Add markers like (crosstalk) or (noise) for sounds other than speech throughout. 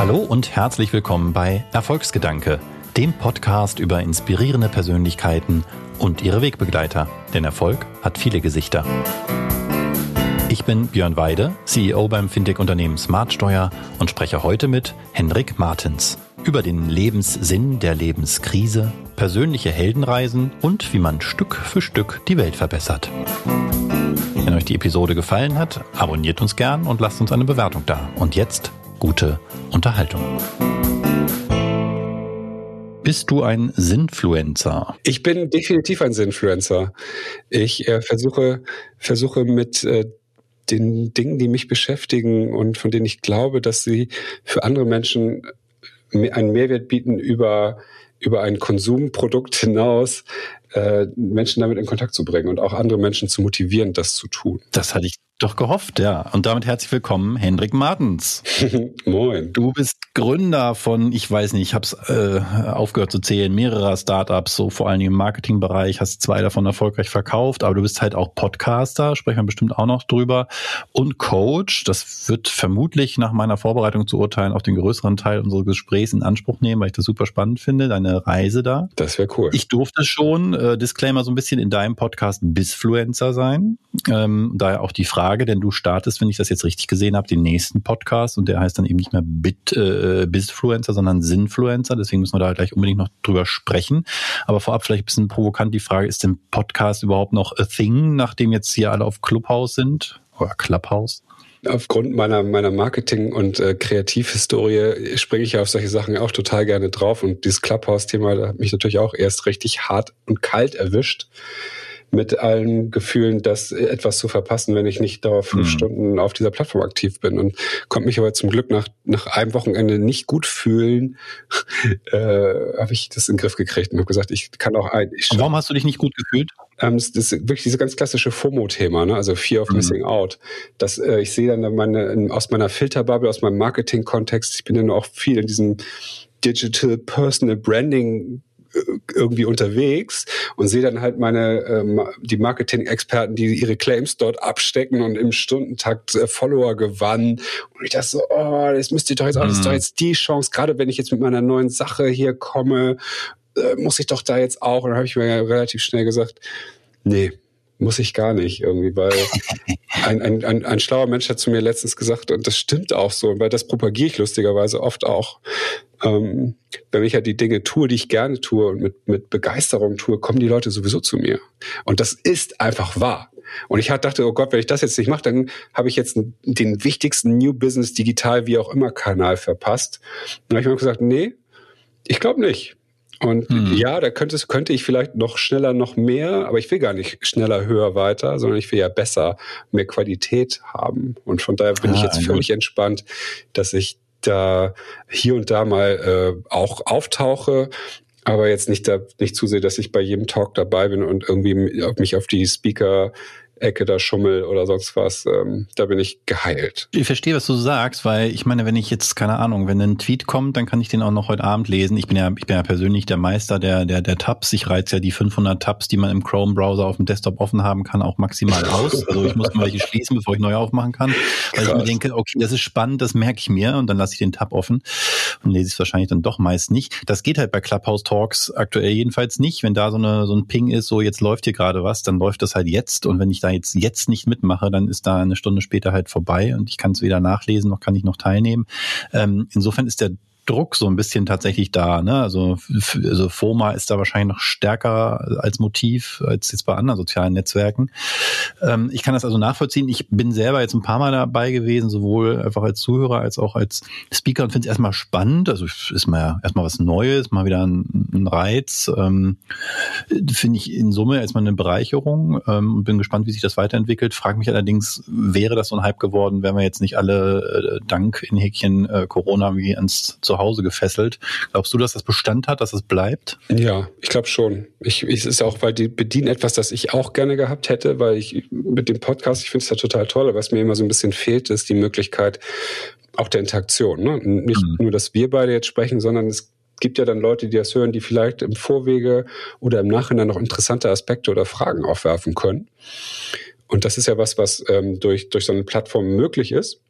Hallo und herzlich willkommen bei Erfolgsgedanke, dem Podcast über inspirierende Persönlichkeiten und ihre Wegbegleiter. Denn Erfolg hat viele Gesichter. Ich bin Björn Weide, CEO beim Fintech-Unternehmen Smartsteuer und spreche heute mit Henrik Martens über den Lebenssinn der Lebenskrise, persönliche Heldenreisen und wie man Stück für Stück die Welt verbessert. Wenn euch die Episode gefallen hat, abonniert uns gern und lasst uns eine Bewertung da. Und jetzt gute Unterhaltung. Bist du ein Sinfluencer? Ich bin definitiv ein Sinfluencer. Ich äh, versuche, versuche mit äh, den Dingen, die mich beschäftigen und von denen ich glaube, dass sie für andere Menschen einen Mehrwert bieten über über ein Konsumprodukt hinaus äh, Menschen damit in Kontakt zu bringen und auch andere Menschen zu motivieren, das zu tun. Das hatte ich doch gehofft, ja. Und damit herzlich willkommen, Hendrik Martens. (laughs) Moin. Du bist Gründer von, ich weiß nicht, ich habe es äh, aufgehört zu zählen, mehrerer Startups, so vor allen Dingen im Marketingbereich, hast zwei davon erfolgreich verkauft, aber du bist halt auch Podcaster, sprechen wir bestimmt auch noch drüber, und Coach. Das wird vermutlich nach meiner Vorbereitung zu urteilen auch den größeren Teil unseres Gesprächs in Anspruch nehmen, weil ich das super spannend finde, deine Reise da. Das wäre cool. Ich durfte schon, äh, Disclaimer, so ein bisschen in deinem Podcast Bisfluencer sein. Ähm, daher auch die Frage, Frage, denn du startest, wenn ich das jetzt richtig gesehen habe, den nächsten Podcast und der heißt dann eben nicht mehr Bit, äh, Bizfluencer, sondern Sinfluencer. Deswegen müssen wir da gleich unbedingt noch drüber sprechen. Aber vorab vielleicht ein bisschen provokant die Frage, ist denn Podcast überhaupt noch a thing, nachdem jetzt hier alle auf Clubhouse sind? Oder Clubhouse? Aufgrund meiner, meiner Marketing- und äh, Kreativhistorie springe ich ja auf solche Sachen auch total gerne drauf. Und dieses Clubhouse-Thema hat mich natürlich auch erst richtig hart und kalt erwischt mit allen Gefühlen, das etwas zu verpassen, wenn ich nicht dauer fünf mhm. Stunden auf dieser Plattform aktiv bin. Und konnte mich aber zum Glück nach, nach einem Wochenende nicht gut fühlen, (laughs) äh, habe ich das in den Griff gekriegt und habe gesagt, ich kann auch ein. Warum hast du dich nicht gut gefühlt? Ähm, das ist wirklich dieses ganz klassische FOMO-Thema, ne? also Fear of mhm. Missing Out. Das, äh, ich sehe dann meine, aus meiner Filterbubble, aus meinem Marketing-Kontext, ich bin ja nur auch viel in diesem Digital Personal Branding irgendwie unterwegs und sehe dann halt meine ähm, die Marketing-Experten, die ihre Claims dort abstecken und im Stundentakt äh, Follower gewannen. Und ich dachte so, oh, das müsst ihr doch jetzt, mhm. das ist doch mhm. jetzt die Chance, gerade wenn ich jetzt mit meiner neuen Sache hier komme, äh, muss ich doch da jetzt auch. Und dann habe ich mir ja relativ schnell gesagt, nee, muss ich gar nicht irgendwie, weil (laughs) ein, ein, ein, ein schlauer Mensch hat zu mir letztens gesagt, und das stimmt auch so, weil das propagiere ich lustigerweise oft auch. Ähm, wenn ich ja die Dinge tue, die ich gerne tue und mit, mit Begeisterung tue, kommen die Leute sowieso zu mir. Und das ist einfach wahr. Und ich dachte, oh Gott, wenn ich das jetzt nicht mache, dann habe ich jetzt den wichtigsten New Business Digital, wie auch immer, Kanal verpasst. Und dann habe ich mir gesagt, nee, ich glaube nicht. Und hm. ja, da könnte, könnte ich vielleicht noch schneller, noch mehr, aber ich will gar nicht schneller, höher, weiter, sondern ich will ja besser, mehr Qualität haben. Und von daher bin ah, ich jetzt völlig gut. entspannt, dass ich da hier und da mal äh, auch auftauche, aber jetzt nicht da nicht zusehe, dass ich bei jedem Talk dabei bin und irgendwie mich auf die Speaker Ecke da Schummel oder sonst was, ähm, da bin ich geheilt. Ich verstehe, was du sagst, weil ich meine, wenn ich jetzt, keine Ahnung, wenn ein Tweet kommt, dann kann ich den auch noch heute Abend lesen. Ich bin ja, ich bin ja persönlich der Meister der, der, der Tabs. Ich reiz ja die 500 Tabs, die man im Chrome-Browser auf dem Desktop offen haben kann, auch maximal aus. Also ich muss mal welche schließen, bevor ich neu aufmachen kann. Weil Krass. ich mir denke, okay, das ist spannend, das merke ich mir und dann lasse ich den Tab offen und lese es wahrscheinlich dann doch meist nicht. Das geht halt bei Clubhouse Talks aktuell jedenfalls nicht. Wenn da so eine, so ein Ping ist, so jetzt läuft hier gerade was, dann läuft das halt jetzt und wenn ich da jetzt, jetzt nicht mitmache, dann ist da eine Stunde später halt vorbei und ich kann es weder nachlesen noch kann ich noch teilnehmen. Ähm, insofern ist der Druck so ein bisschen tatsächlich da. Ne? Also, also FOMA ist da wahrscheinlich noch stärker als Motiv als jetzt bei anderen sozialen Netzwerken. Ähm, ich kann das also nachvollziehen. Ich bin selber jetzt ein paar Mal dabei gewesen, sowohl einfach als Zuhörer als auch als Speaker und finde es erstmal spannend. Also ist mal erstmal was Neues, mal wieder ein, ein Reiz. Ähm, finde ich in Summe erstmal eine Bereicherung ähm, und bin gespannt, wie sich das weiterentwickelt. Frage mich allerdings, wäre das so ein Hype geworden, wenn wir jetzt nicht alle äh, dank in Häkchen äh, Corona wie ans Zuhause Hause gefesselt. Glaubst du, dass das Bestand hat, dass es bleibt? Ja, ich glaube schon. Ich, ich, es ist auch, weil die bedienen etwas, das ich auch gerne gehabt hätte, weil ich mit dem Podcast, ich finde es ja total toll, aber was mir immer so ein bisschen fehlt, ist die Möglichkeit auch der Interaktion. Ne? Nicht mhm. nur, dass wir beide jetzt sprechen, sondern es gibt ja dann Leute, die das hören, die vielleicht im Vorwege oder im Nachhinein noch interessante Aspekte oder Fragen aufwerfen können. Und das ist ja was, was ähm, durch, durch so eine Plattform möglich ist.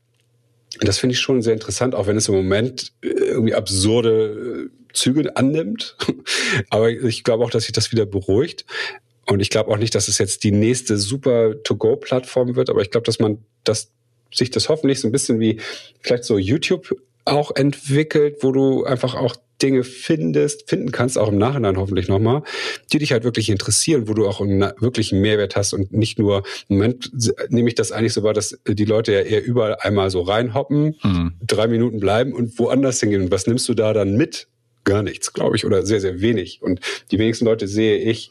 Und das finde ich schon sehr interessant, auch wenn es im Moment äh, irgendwie absurde äh, Züge annimmt. (laughs) Aber ich glaube auch, dass sich das wieder beruhigt. Und ich glaube auch nicht, dass es jetzt die nächste super To-Go-Plattform wird, aber ich glaube, dass man das sich das hoffentlich so ein bisschen wie vielleicht so YouTube auch entwickelt, wo du einfach auch Dinge findest, finden kannst, auch im Nachhinein hoffentlich nochmal, die dich halt wirklich interessieren, wo du auch einen wirklichen Mehrwert hast und nicht nur, im Moment nehme ich das eigentlich so wahr, dass die Leute ja eher überall einmal so reinhoppen, mhm. drei Minuten bleiben und woanders hingehen. Und was nimmst du da dann mit? Gar nichts, glaube ich, oder sehr, sehr wenig. Und die wenigsten Leute sehe ich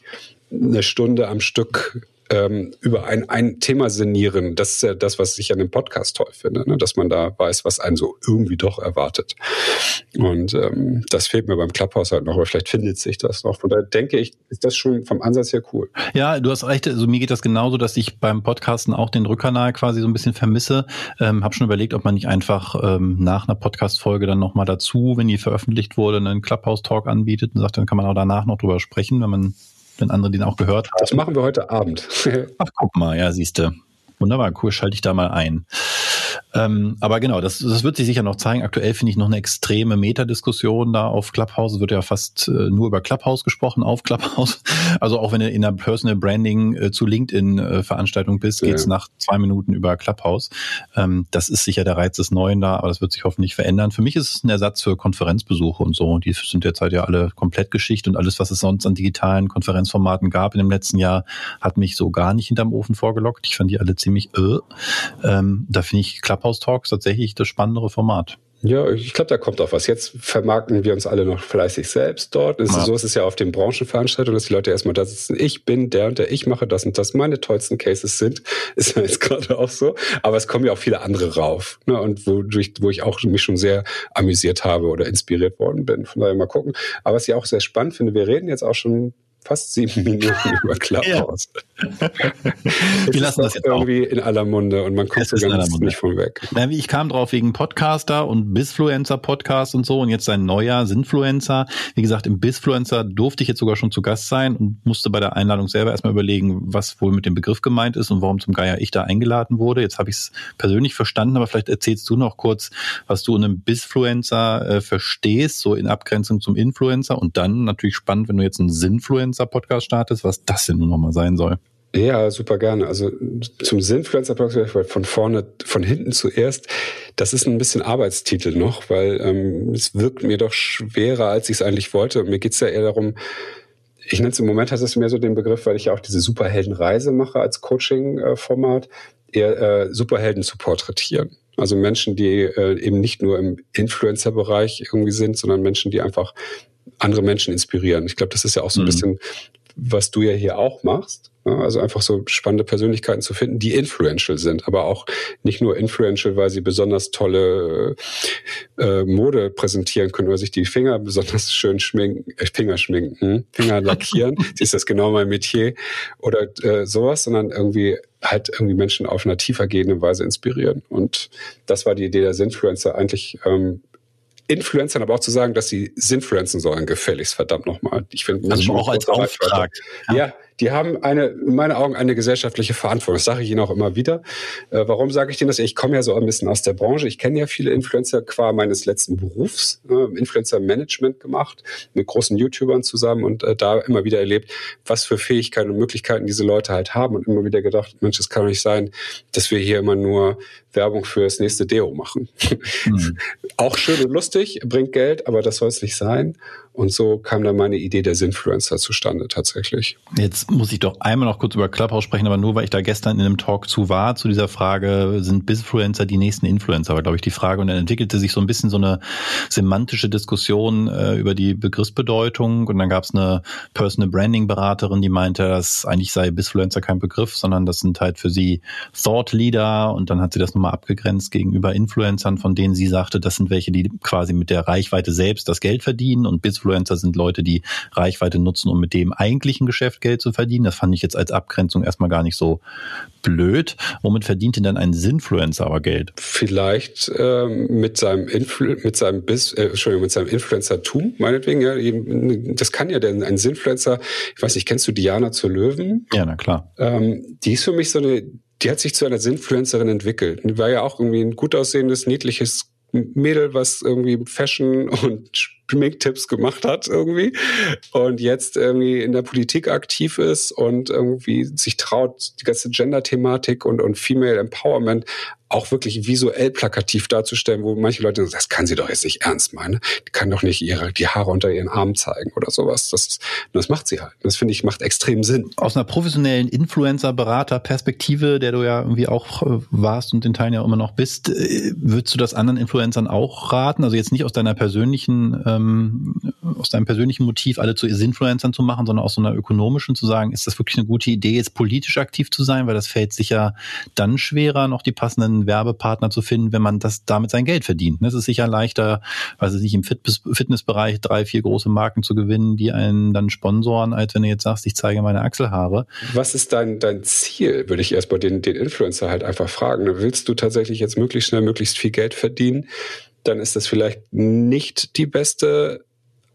eine Stunde am Stück ähm, über ein, ein Thema sinnieren. Das ist ja das, was ich an dem Podcast toll finde, ne? dass man da weiß, was einen so irgendwie doch erwartet. Und ähm, das fehlt mir beim Clubhouse halt noch, aber vielleicht findet sich das noch. Von daher denke ich, ist das schon vom Ansatz her cool. Ja, du hast recht. Also mir geht das genauso, dass ich beim Podcasten auch den Rückkanal quasi so ein bisschen vermisse. Ähm, habe schon überlegt, ob man nicht einfach ähm, nach einer Podcast-Folge dann nochmal dazu, wenn die veröffentlicht wurde, einen Clubhouse-Talk anbietet und sagt, dann kann man auch danach noch drüber sprechen, wenn man wenn andere den auch gehört haben. Das machen wir heute Abend. Ach, guck mal, ja, siehst du. Wunderbar, cool, schalte ich da mal ein. Ähm, aber genau, das, das wird sich sicher noch zeigen. Aktuell finde ich noch eine extreme Metadiskussion da auf Clubhouse. Es wird ja fast äh, nur über Clubhouse gesprochen, auf Clubhouse. (laughs) Also auch wenn du in der Personal Branding äh, zu LinkedIn-Veranstaltung äh, bist, ja. geht's nach zwei Minuten über Clubhouse. Ähm, das ist sicher der Reiz des Neuen da, aber das wird sich hoffentlich verändern. Für mich ist es ein Ersatz für Konferenzbesuche und so. Die sind derzeit ja alle komplett Geschichte und alles, was es sonst an digitalen Konferenzformaten gab in dem letzten Jahr, hat mich so gar nicht hinterm Ofen vorgelockt. Ich fand die alle ziemlich äh. Ähm, da finde ich Clubhouse Talks tatsächlich das spannendere Format. Ja, ich glaube, da kommt auch was. Jetzt vermarkten wir uns alle noch fleißig selbst dort. Ja. So ist es ja auf den Branchenveranstaltungen, dass die Leute erstmal da sitzen. Ich bin der und der, ich mache das und das. Meine tollsten Cases sind, (laughs) ist ja jetzt gerade auch so. Aber es kommen ja auch viele andere rauf. Ne? Und wodurch, wo ich auch mich schon sehr amüsiert habe oder inspiriert worden bin. Von daher mal gucken. Aber was ich auch sehr spannend finde, wir reden jetzt auch schon fast sieben (laughs) Minuten über Clubhouse. (laughs) Wir lassen das jetzt irgendwie auch. in aller Munde und man kommt so ganz nicht von weg. Ja, ich kam drauf wegen Podcaster und Bisfluencer Podcast und so und jetzt ein neuer Sinfluencer. Wie gesagt, im Bisfluencer durfte ich jetzt sogar schon zu Gast sein und musste bei der Einladung selber erstmal überlegen, was wohl mit dem Begriff gemeint ist und warum zum Geier ich da eingeladen wurde. Jetzt habe ich es persönlich verstanden, aber vielleicht erzählst du noch kurz, was du in einem Bisfluencer äh, verstehst, so in Abgrenzung zum Influencer und dann natürlich spannend, wenn du jetzt einen Sinfluencer Influencer-Podcast startest, was das denn nun nochmal sein soll. Ja, super gerne. Also zum Sinfluencer-Podcast von vorne, von hinten zuerst. Das ist ein bisschen Arbeitstitel noch, weil ähm, es wirkt mir doch schwerer, als ich es eigentlich wollte. Und mir geht's ja eher darum, ich nenne es im Moment, hat es mehr so den Begriff, weil ich ja auch diese Superheldenreise mache als Coaching-Format, eher äh, Superhelden zu porträtieren. Also Menschen, die äh, eben nicht nur im Influencer-Bereich irgendwie sind, sondern Menschen, die einfach andere Menschen inspirieren. Ich glaube, das ist ja auch so ein mhm. bisschen, was du ja hier auch machst. Ne? Also einfach so spannende Persönlichkeiten zu finden, die influential sind, aber auch nicht nur influential, weil sie besonders tolle äh, Mode präsentieren können oder sich die Finger besonders schön schminken, äh, Finger schminken, Finger (laughs) lackieren. ist das genau mein Metier oder äh, sowas, sondern irgendwie halt irgendwie Menschen auf einer tiefer gehenden Weise inspirieren. Und das war die Idee der Influencer eigentlich ähm, Influencern aber auch zu sagen, dass sie Sinfluenzen sollen, gefälligst, verdammt nochmal. Ich finde, also auch als Auftrag. Ja. ja, die haben eine, in meinen Augen eine gesellschaftliche Verantwortung. Das sage ich Ihnen auch immer wieder. Äh, warum sage ich Ihnen das? Ich komme ja so ein bisschen aus der Branche. Ich kenne ja viele Influencer qua meines letzten Berufs, äh, Influencer-Management gemacht, mit großen YouTubern zusammen und äh, da immer wieder erlebt, was für Fähigkeiten und Möglichkeiten diese Leute halt haben und immer wieder gedacht, Mensch, es kann doch nicht sein, dass wir hier immer nur Werbung für das nächste Deo machen. Mhm. (laughs) auch schön und lustig, bringt Geld, aber das soll es nicht sein. Und so kam dann meine Idee der Sinfluencer zustande tatsächlich. Jetzt muss ich doch einmal noch kurz über Clubhouse sprechen, aber nur weil ich da gestern in einem Talk zu war, zu dieser Frage, sind Bisfluencer die nächsten Influencer, war glaube ich die Frage. Und dann entwickelte sich so ein bisschen so eine semantische Diskussion äh, über die Begriffsbedeutung. Und dann gab es eine Personal Branding Beraterin, die meinte, dass eigentlich sei Bisfluencer kein Begriff, sondern das sind halt für sie Thought Leader. Und dann hat sie das nochmal abgegrenzt gegenüber Influencern, von denen sie sagte, das sind welche, die quasi mit der Reichweite selbst das Geld verdienen und Bisfluencer Influencer sind Leute, die Reichweite nutzen, um mit dem eigentlichen Geschäft Geld zu verdienen. Das fand ich jetzt als Abgrenzung erstmal gar nicht so blöd. Womit verdient denn dann ein Sinfluencer aber Geld? Vielleicht ähm, mit seinem Influ mit seinem Bis, äh, Entschuldigung, mit seinem Influencertum, meinetwegen. Ja, das kann ja denn ein Sinfluencer. Ich weiß nicht, kennst du Diana zur Löwen? Ja, na klar. Ähm, die ist für mich so eine die hat sich zu einer Sinfluencerin entwickelt. Die war ja auch irgendwie ein gut aussehendes, niedliches Mädel, was irgendwie Fashion und Schminktipps gemacht hat irgendwie und jetzt irgendwie in der Politik aktiv ist und irgendwie sich traut, die ganze Gender-Thematik und, und Female Empowerment auch wirklich visuell plakativ darzustellen, wo manche Leute sagen, das kann sie doch jetzt nicht ernst meinen. Die kann doch nicht ihre, die Haare unter ihren Armen zeigen oder sowas. Das, das macht sie halt. Das finde ich macht extrem Sinn. Aus einer professionellen Influencer-Berater-Perspektive, der du ja irgendwie auch äh, warst und in Teilen ja immer noch bist, äh, würdest du das anderen Influencern auch raten? Also jetzt nicht aus deiner persönlichen, ähm, aus deinem persönlichen Motiv, alle zu Influencern zu machen, sondern aus so einer ökonomischen zu sagen, ist das wirklich eine gute Idee, jetzt politisch aktiv zu sein, weil das fällt sicher dann schwerer, noch die passenden Werbepartner zu finden, wenn man das damit sein Geld verdient. Es ist sicher leichter, weiß ich nicht, im Fitnessbereich drei, vier große Marken zu gewinnen, die einen dann sponsoren, als wenn du jetzt sagst, ich zeige meine Achselhaare. Was ist dein, dein Ziel, würde ich erstmal den, den Influencer halt einfach fragen. Willst du tatsächlich jetzt möglichst schnell, möglichst viel Geld verdienen? Dann ist das vielleicht nicht die beste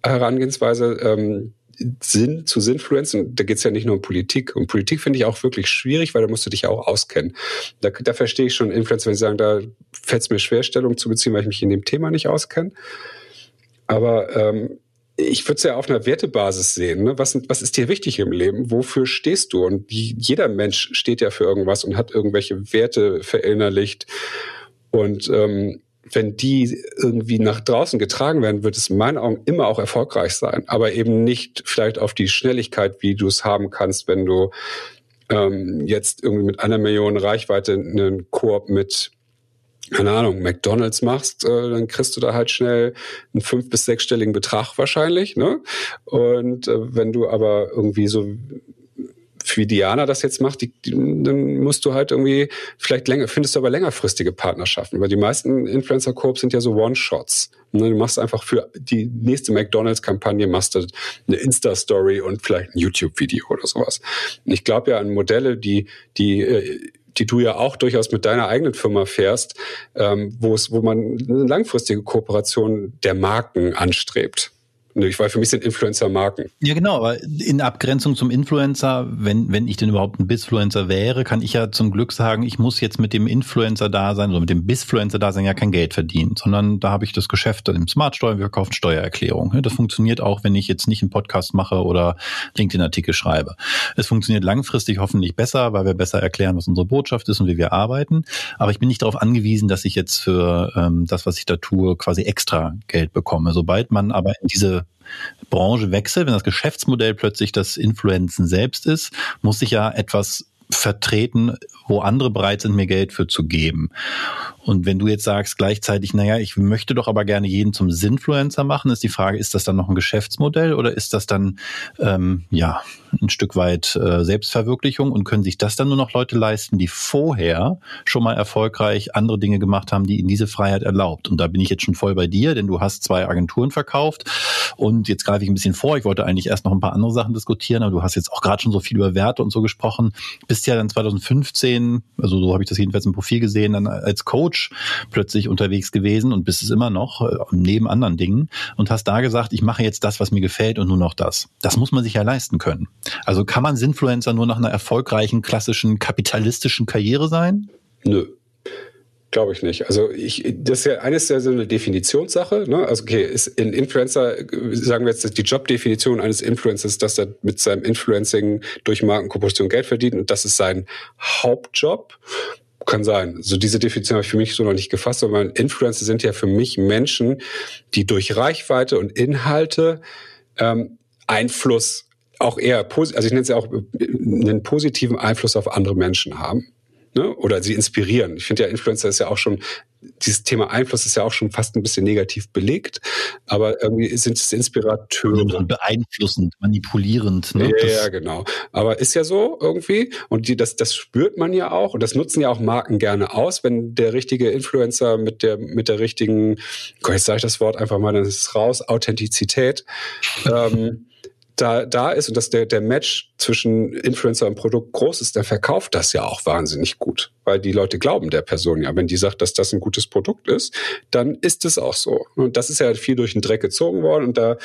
Herangehensweise. Ähm, Sinn zu Sinnfluenzen, da geht es ja nicht nur um Politik. Und Politik finde ich auch wirklich schwierig, weil da musst du dich ja auch auskennen. Da, da verstehe ich schon Influencer, wenn sie sagen, da fällt es mir schwer, Stellung zu beziehen, weil ich mich in dem Thema nicht auskenne. Aber ähm, ich würde es ja auf einer Wertebasis sehen. Ne? Was, was ist dir wichtig im Leben? Wofür stehst du? Und jeder Mensch steht ja für irgendwas und hat irgendwelche Werte verinnerlicht. Und ähm, wenn die irgendwie nach draußen getragen werden, wird es in meinen Augen immer auch erfolgreich sein. Aber eben nicht vielleicht auf die Schnelligkeit, wie du es haben kannst, wenn du ähm, jetzt irgendwie mit einer Million Reichweite einen Koop mit keine Ahnung, McDonalds machst, äh, dann kriegst du da halt schnell einen fünf- bis sechsstelligen Betrag wahrscheinlich. Ne? Und äh, wenn du aber irgendwie so wie Diana das jetzt macht, die, die, dann musst du halt irgendwie vielleicht länger, findest du aber längerfristige Partnerschaften, weil die meisten Influencer-Corps sind ja so One-Shots. Ne, du machst einfach für die nächste McDonalds-Kampagne machst du eine Insta-Story und vielleicht ein YouTube-Video oder sowas. Und ich glaube ja an Modelle, die, die äh, die du ja auch durchaus mit deiner eigenen Firma fährst, ähm, wo es, wo man eine langfristige Kooperation der Marken anstrebt. Ich weil für mich sind Influencer Marken. Ja, genau, aber in Abgrenzung zum Influencer, wenn, wenn ich denn überhaupt ein Bisfluencer wäre, kann ich ja zum Glück sagen, ich muss jetzt mit dem Influencer da sein, oder mit dem Bisfluencer da sein, ja kein Geld verdienen, sondern da habe ich das Geschäft im Smart Steuer, wir kaufen Steuererklärung. Das funktioniert auch, wenn ich jetzt nicht einen Podcast mache oder LinkedIn-Artikel schreibe. Es funktioniert langfristig hoffentlich besser, weil wir besser erklären, was unsere Botschaft ist und wie wir arbeiten. Aber ich bin nicht darauf angewiesen, dass ich jetzt für ähm, das, was ich da tue, quasi extra Geld bekomme. Sobald man aber in diese Branche wechselt, wenn das Geschäftsmodell plötzlich das Influenzen selbst ist, muss ich ja etwas vertreten, wo andere bereit sind, mir Geld für zu geben. Und wenn du jetzt sagst gleichzeitig, naja, ich möchte doch aber gerne jeden zum Sinfluencer machen, ist die Frage, ist das dann noch ein Geschäftsmodell oder ist das dann ähm, ja ein Stück weit äh, Selbstverwirklichung und können sich das dann nur noch Leute leisten, die vorher schon mal erfolgreich andere Dinge gemacht haben, die ihnen diese Freiheit erlaubt. Und da bin ich jetzt schon voll bei dir, denn du hast zwei Agenturen verkauft und jetzt greife ich ein bisschen vor. Ich wollte eigentlich erst noch ein paar andere Sachen diskutieren, aber du hast jetzt auch gerade schon so viel über Werte und so gesprochen. Bist ja dann 2015, also so habe ich das jedenfalls im Profil gesehen, dann als Coach plötzlich unterwegs gewesen und bist es immer noch, äh, neben anderen Dingen, und hast da gesagt, ich mache jetzt das, was mir gefällt und nur noch das. Das muss man sich ja leisten können. Also kann man Sinfluencer nur nach einer erfolgreichen, klassischen, kapitalistischen Karriere sein? Nö. Glaube ich nicht. Also ich, das ist ja eines ja so eine Definitionssache. Ne? Also okay, ist ein Influencer, sagen wir jetzt die Jobdefinition eines Influencers, dass er mit seinem Influencing durch Markenkooperation Geld verdient und das ist sein Hauptjob. Kann sein. So diese Definition habe ich für mich so noch nicht gefasst, sondern Influencer sind ja für mich Menschen, die durch Reichweite und Inhalte ähm, Einfluss auch eher, also ich nenne es ja auch einen positiven Einfluss auf andere Menschen haben ne? oder sie inspirieren. Ich finde ja, Influencer ist ja auch schon, dieses Thema Einfluss ist ja auch schon fast ein bisschen negativ belegt, aber irgendwie sind es Inspirateure. Beeinflussend, manipulierend. Ne? Ja, ja, genau. Aber ist ja so irgendwie und die, das, das spürt man ja auch und das nutzen ja auch Marken gerne aus, wenn der richtige Influencer mit der, mit der richtigen, jetzt sage ich das Wort einfach mal, dann ist es raus, Authentizität. ähm, da, da ist und dass der, der Match zwischen Influencer und Produkt groß ist, der verkauft das ja auch wahnsinnig gut. Weil die Leute glauben der Person ja. Wenn die sagt, dass das ein gutes Produkt ist, dann ist es auch so. Und das ist ja viel durch den Dreck gezogen worden. Und da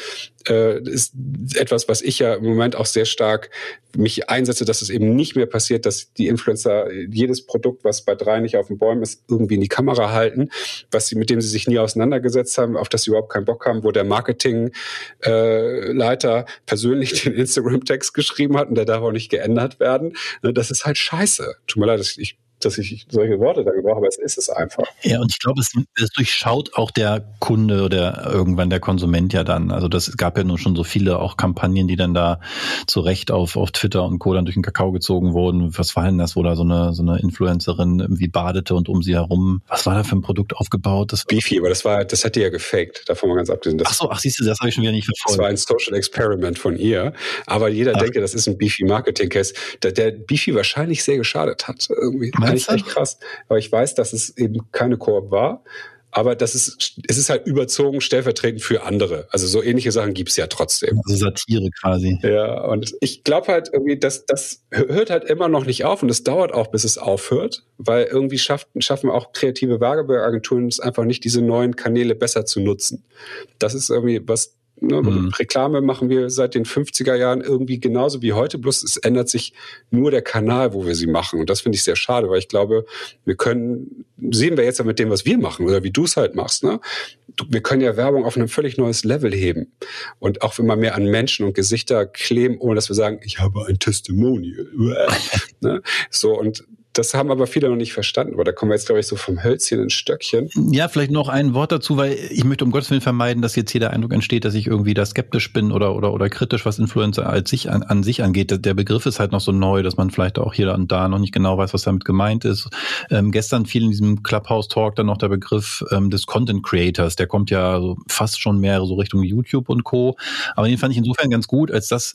äh, ist etwas, was ich ja im Moment auch sehr stark mich einsetze, dass es eben nicht mehr passiert, dass die Influencer jedes Produkt, was bei drei nicht auf den Bäumen ist, irgendwie in die Kamera halten, was sie, mit dem sie sich nie auseinandergesetzt haben, auf das sie überhaupt keinen Bock haben, wo der Marketingleiter äh, persönlich den Instagram-Text geschrieben hat und der darf auch nicht geändert werden. Ne, das ist halt scheiße. Tut mir leid, ich dass ich solche Worte da gebrauche, aber es ist es einfach. Ja, und ich glaube, es, es, durchschaut auch der Kunde oder irgendwann der Konsument ja dann. Also das gab ja nun schon so viele auch Kampagnen, die dann da zu Recht auf, auf Twitter und Co. dann durch den Kakao gezogen wurden. Was war denn das, wo da so eine, so eine Influencerin irgendwie badete und um sie herum, was war da für ein Produkt aufgebaut? Das Beefy, aber das war, das hat die ja gefaked, davon mal ganz abgesehen. Das, ach so, ach siehst du, das habe ich schon wieder nicht verfolgt. Das war ein Social Experiment von ihr, aber jeder ach. denke, das ist ein Beefy Marketing Case, der, der Beefy wahrscheinlich sehr geschadet hat irgendwie. Meinst Eigentlich echt krass. Aber ich weiß, dass es eben keine Koop war. Aber das ist, es ist halt überzogen stellvertretend für andere. Also so ähnliche Sachen gibt's ja trotzdem. Also Satire quasi. Ja, und ich glaube halt irgendwie, dass das hört halt immer noch nicht auf und es dauert auch, bis es aufhört, weil irgendwie schaffen, schaffen auch kreative Werbeagenturen es einfach nicht, diese neuen Kanäle besser zu nutzen. Das ist irgendwie was, Ne? Mhm. Reklame machen wir seit den 50er Jahren irgendwie genauso wie heute, bloß es ändert sich nur der Kanal, wo wir sie machen. Und das finde ich sehr schade, weil ich glaube, wir können, sehen wir jetzt ja mit dem, was wir machen oder wie du es halt machst, ne? Wir können ja Werbung auf ein völlig neues Level heben. Und auch immer mehr an Menschen und Gesichter kleben, ohne dass wir sagen, ich habe ein Testimonial. (laughs) ne? So, und das haben aber viele noch nicht verstanden. Aber da kommen wir jetzt, glaube ich, so vom Hölzchen ins Stöckchen. Ja, vielleicht noch ein Wort dazu, weil ich möchte um Gottes Willen vermeiden, dass jetzt hier der Eindruck entsteht, dass ich irgendwie da skeptisch bin oder, oder, oder kritisch, was Influencer als sich an, an sich angeht. Der Begriff ist halt noch so neu, dass man vielleicht auch hier und da noch nicht genau weiß, was damit gemeint ist. Ähm, gestern fiel in diesem Clubhouse-Talk dann noch der Begriff ähm, des Content Creators. Der kommt ja so fast schon mehr so Richtung YouTube und Co. Aber den fand ich insofern ganz gut, als das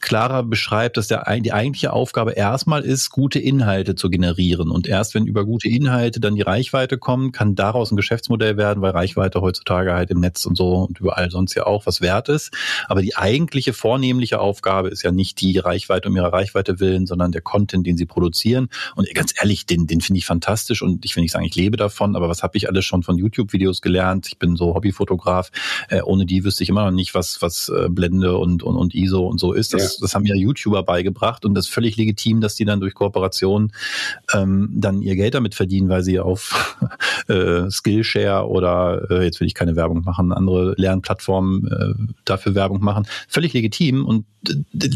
klarer beschreibt, dass der, die eigentliche Aufgabe erstmal ist, gute Inhalte zu generieren. Und erst wenn über gute Inhalte dann die Reichweite kommt, kann daraus ein Geschäftsmodell werden, weil Reichweite heutzutage halt im Netz und so und überall sonst ja auch was wert ist. Aber die eigentliche vornehmliche Aufgabe ist ja nicht die Reichweite um ihrer Reichweite willen, sondern der Content, den sie produzieren. Und ganz ehrlich, den, den finde ich fantastisch und ich will nicht sagen, ich lebe davon, aber was habe ich alles schon von YouTube-Videos gelernt? Ich bin so Hobbyfotograf. Äh, ohne die wüsste ich immer noch nicht, was, was äh, Blende und, und, und ISO und so ist. Das, ja. das haben ja YouTuber beigebracht und das ist völlig legitim, dass die dann durch Kooperation ähm, dann ihr Geld damit verdienen, weil sie auf (laughs) äh, Skillshare oder äh, jetzt will ich keine Werbung machen, andere Lernplattformen äh, dafür Werbung machen. Völlig legitim und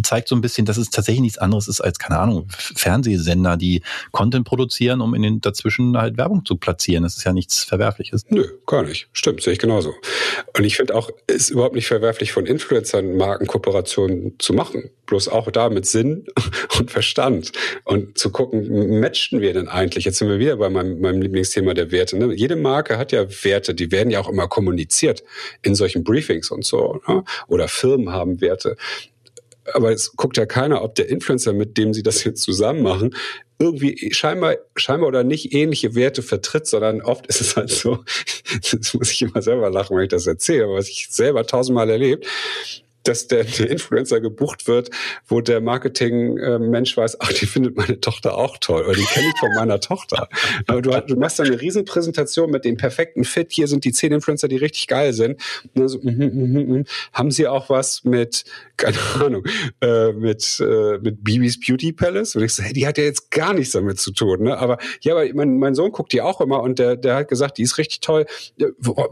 zeigt so ein bisschen, dass es tatsächlich nichts anderes ist als, keine Ahnung, Fernsehsender, die Content produzieren, um in den dazwischen halt Werbung zu platzieren. Das ist ja nichts Verwerfliches. Nö, gar nicht. Stimmt, sehe ich genauso. Und ich finde auch, ist überhaupt nicht verwerflich von Influencern Markenkooperationen zu machen. Bloß auch da mit Sinn (laughs) und Verstand und zu gucken, matchen wir denn eigentlich? Jetzt sind wir wieder bei meinem, meinem Lieblingsthema der Werte. Ne? Jede Marke hat ja Werte, die werden ja auch immer kommuniziert in solchen Briefings und so. Ne? Oder Firmen haben Werte aber es guckt ja keiner, ob der Influencer, mit dem sie das jetzt zusammen machen, irgendwie scheinbar, scheinbar oder nicht ähnliche Werte vertritt, sondern oft ist es halt so, (laughs) das muss ich immer selber lachen, wenn ich das erzähle, was ich selber tausendmal erlebt, dass der, der Influencer gebucht wird, wo der Marketing-Mensch weiß, ach, die findet meine Tochter auch toll oder die kenne ich von meiner Tochter. Aber du, du machst dann eine Riesenpräsentation mit dem perfekten Fit. Hier sind die zehn Influencer, die richtig geil sind. So, mm, mm, mm, haben sie auch was mit, keine Ahnung, äh, mit, äh, mit Bibis Beauty Palace? Und ich so, hey, die hat ja jetzt gar nichts damit zu tun. Ne? Aber ja, aber mein, mein Sohn guckt die auch immer und der, der hat gesagt, die ist richtig toll.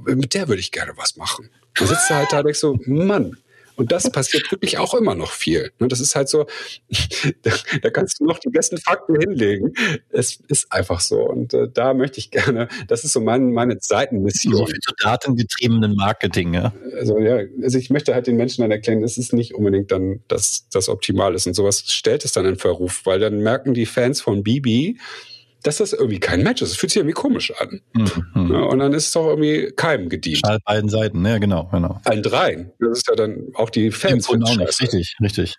Mit der würde ich gerne was machen. Dann sitzt er halt da und ich so, Mann, und das passiert wirklich auch immer noch viel. Ne, das ist halt so, (laughs) da, kannst du noch die besten Fakten hinlegen. Es ist einfach so. Und äh, da möchte ich gerne, das ist so mein, meine Seitenmission. So viel zu datengetriebenen Marketing, ja. Also ja, also ich möchte halt den Menschen dann erklären, es ist nicht unbedingt dann das, das Optimal ist. Und sowas stellt es dann in Verruf, weil dann merken die Fans von Bibi, dass das irgendwie kein Match ist. Es fühlt sich irgendwie komisch an. Mhm. Ja, und dann ist es doch irgendwie keinem gedient. Schalt beiden Seiten, ne, genau, genau. Allen dreien. Das ist ja dann auch die Fans. Auch nicht. Richtig, richtig.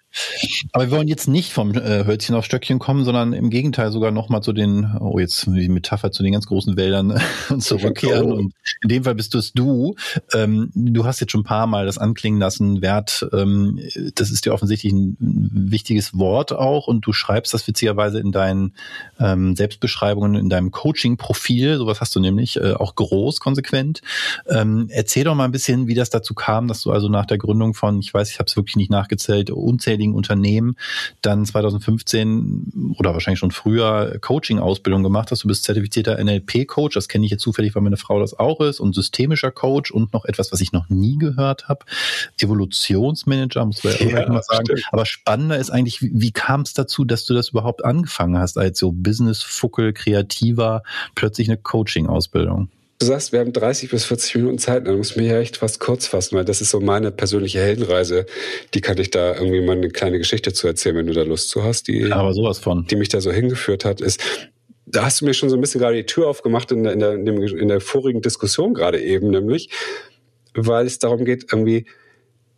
Aber wir wollen jetzt nicht vom äh, Hölzchen auf Stöckchen kommen, sondern im Gegenteil sogar nochmal zu den, oh, jetzt die Metapher zu den ganz großen Wäldern (laughs) zurückkehren. Oh. Und in dem Fall bist du es du. Ähm, du hast jetzt schon ein paar Mal das anklingen lassen, Wert, ähm, das ist dir offensichtlich ein wichtiges Wort auch und du schreibst das witzigerweise in deinen ähm, Selbstbestimmungen Stellenbeschreibungen in deinem Coaching-Profil, sowas hast du nämlich, äh, auch groß, konsequent. Ähm, erzähl doch mal ein bisschen, wie das dazu kam, dass du also nach der Gründung von, ich weiß, ich habe es wirklich nicht nachgezählt, unzähligen Unternehmen, dann 2015 oder wahrscheinlich schon früher Coaching-Ausbildung gemacht hast. Du bist zertifizierter NLP-Coach, das kenne ich jetzt zufällig, weil meine Frau das auch ist, und systemischer Coach und noch etwas, was ich noch nie gehört habe, Evolutionsmanager, muss man ja, ja mal sagen. Stimmt. Aber spannender ist eigentlich, wie, wie kam es dazu, dass du das überhaupt angefangen hast, als so Business-Fuckel, Kreativer, plötzlich eine Coaching-Ausbildung? Du sagst, wir haben 30 bis 40 Minuten Zeit, dann muss mir ja echt fast kurz fassen, weil das ist so meine persönliche Heldenreise. Die kann ich da irgendwie mal eine kleine Geschichte zu erzählen, wenn du da Lust zu hast. Die, Aber sowas von. Die mich da so hingeführt hat, ist, da hast du mir schon so ein bisschen gerade die Tür aufgemacht in der, in der, in, dem, in der vorigen Diskussion gerade eben, nämlich, weil es darum geht, irgendwie,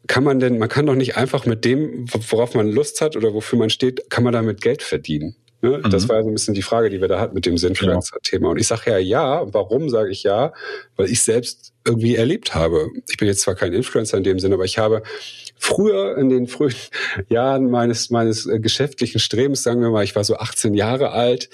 kann man denn, man kann doch nicht einfach mit dem, worauf man Lust hat oder wofür man steht, kann man damit Geld verdienen. Ne? Mhm. Das war so ein bisschen die Frage, die wir da hatten mit dem Sinfluencer-Thema. Und ich sage ja ja. Warum sage ich ja? Weil ich selbst irgendwie erlebt habe. Ich bin jetzt zwar kein Influencer in dem Sinne, aber ich habe früher in den frühen (laughs) Jahren meines meines äh, geschäftlichen Strebens, sagen wir mal, ich war so 18 Jahre alt,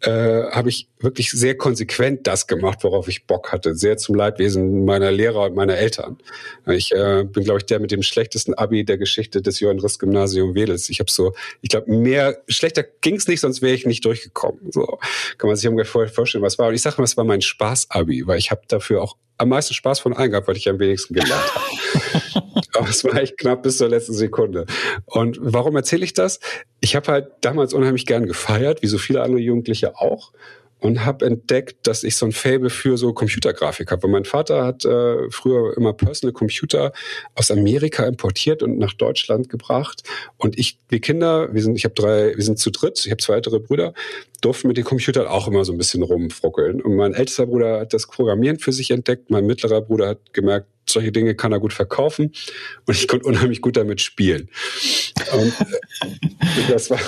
äh, habe ich wirklich sehr konsequent das gemacht, worauf ich Bock hatte. Sehr zum Leidwesen meiner Lehrer und meiner Eltern. Ich äh, bin, glaube ich, der mit dem schlechtesten Abi der Geschichte des Johann Riss Gymnasium Wedels. Ich habe so, ich glaube, mehr schlechter ging's nicht, sonst wäre ich nicht durchgekommen. So kann man sich ungefähr vorstellen, was war. Und ich sage mal, es war mein Spaß-Abi, weil ich habe dafür auch am meisten Spaß von allen gehabt, weil ich am wenigsten gelernt habe. (laughs) Aber es war echt knapp bis zur letzten Sekunde. Und warum erzähle ich das? Ich habe halt damals unheimlich gern gefeiert, wie so viele andere Jugendliche auch und habe entdeckt, dass ich so ein Fable für so Computergrafik habe. Weil mein Vater hat äh, früher immer Personal Computer aus Amerika importiert und nach Deutschland gebracht. Und ich, wir Kinder, wir sind, ich habe drei, wir sind zu dritt, ich habe zwei weitere Brüder, durften mit den Computern auch immer so ein bisschen rumfruckeln. Und mein ältester Bruder hat das Programmieren für sich entdeckt, mein mittlerer Bruder hat gemerkt, solche Dinge kann er gut verkaufen und ich konnte unheimlich gut damit spielen. Und äh, das war,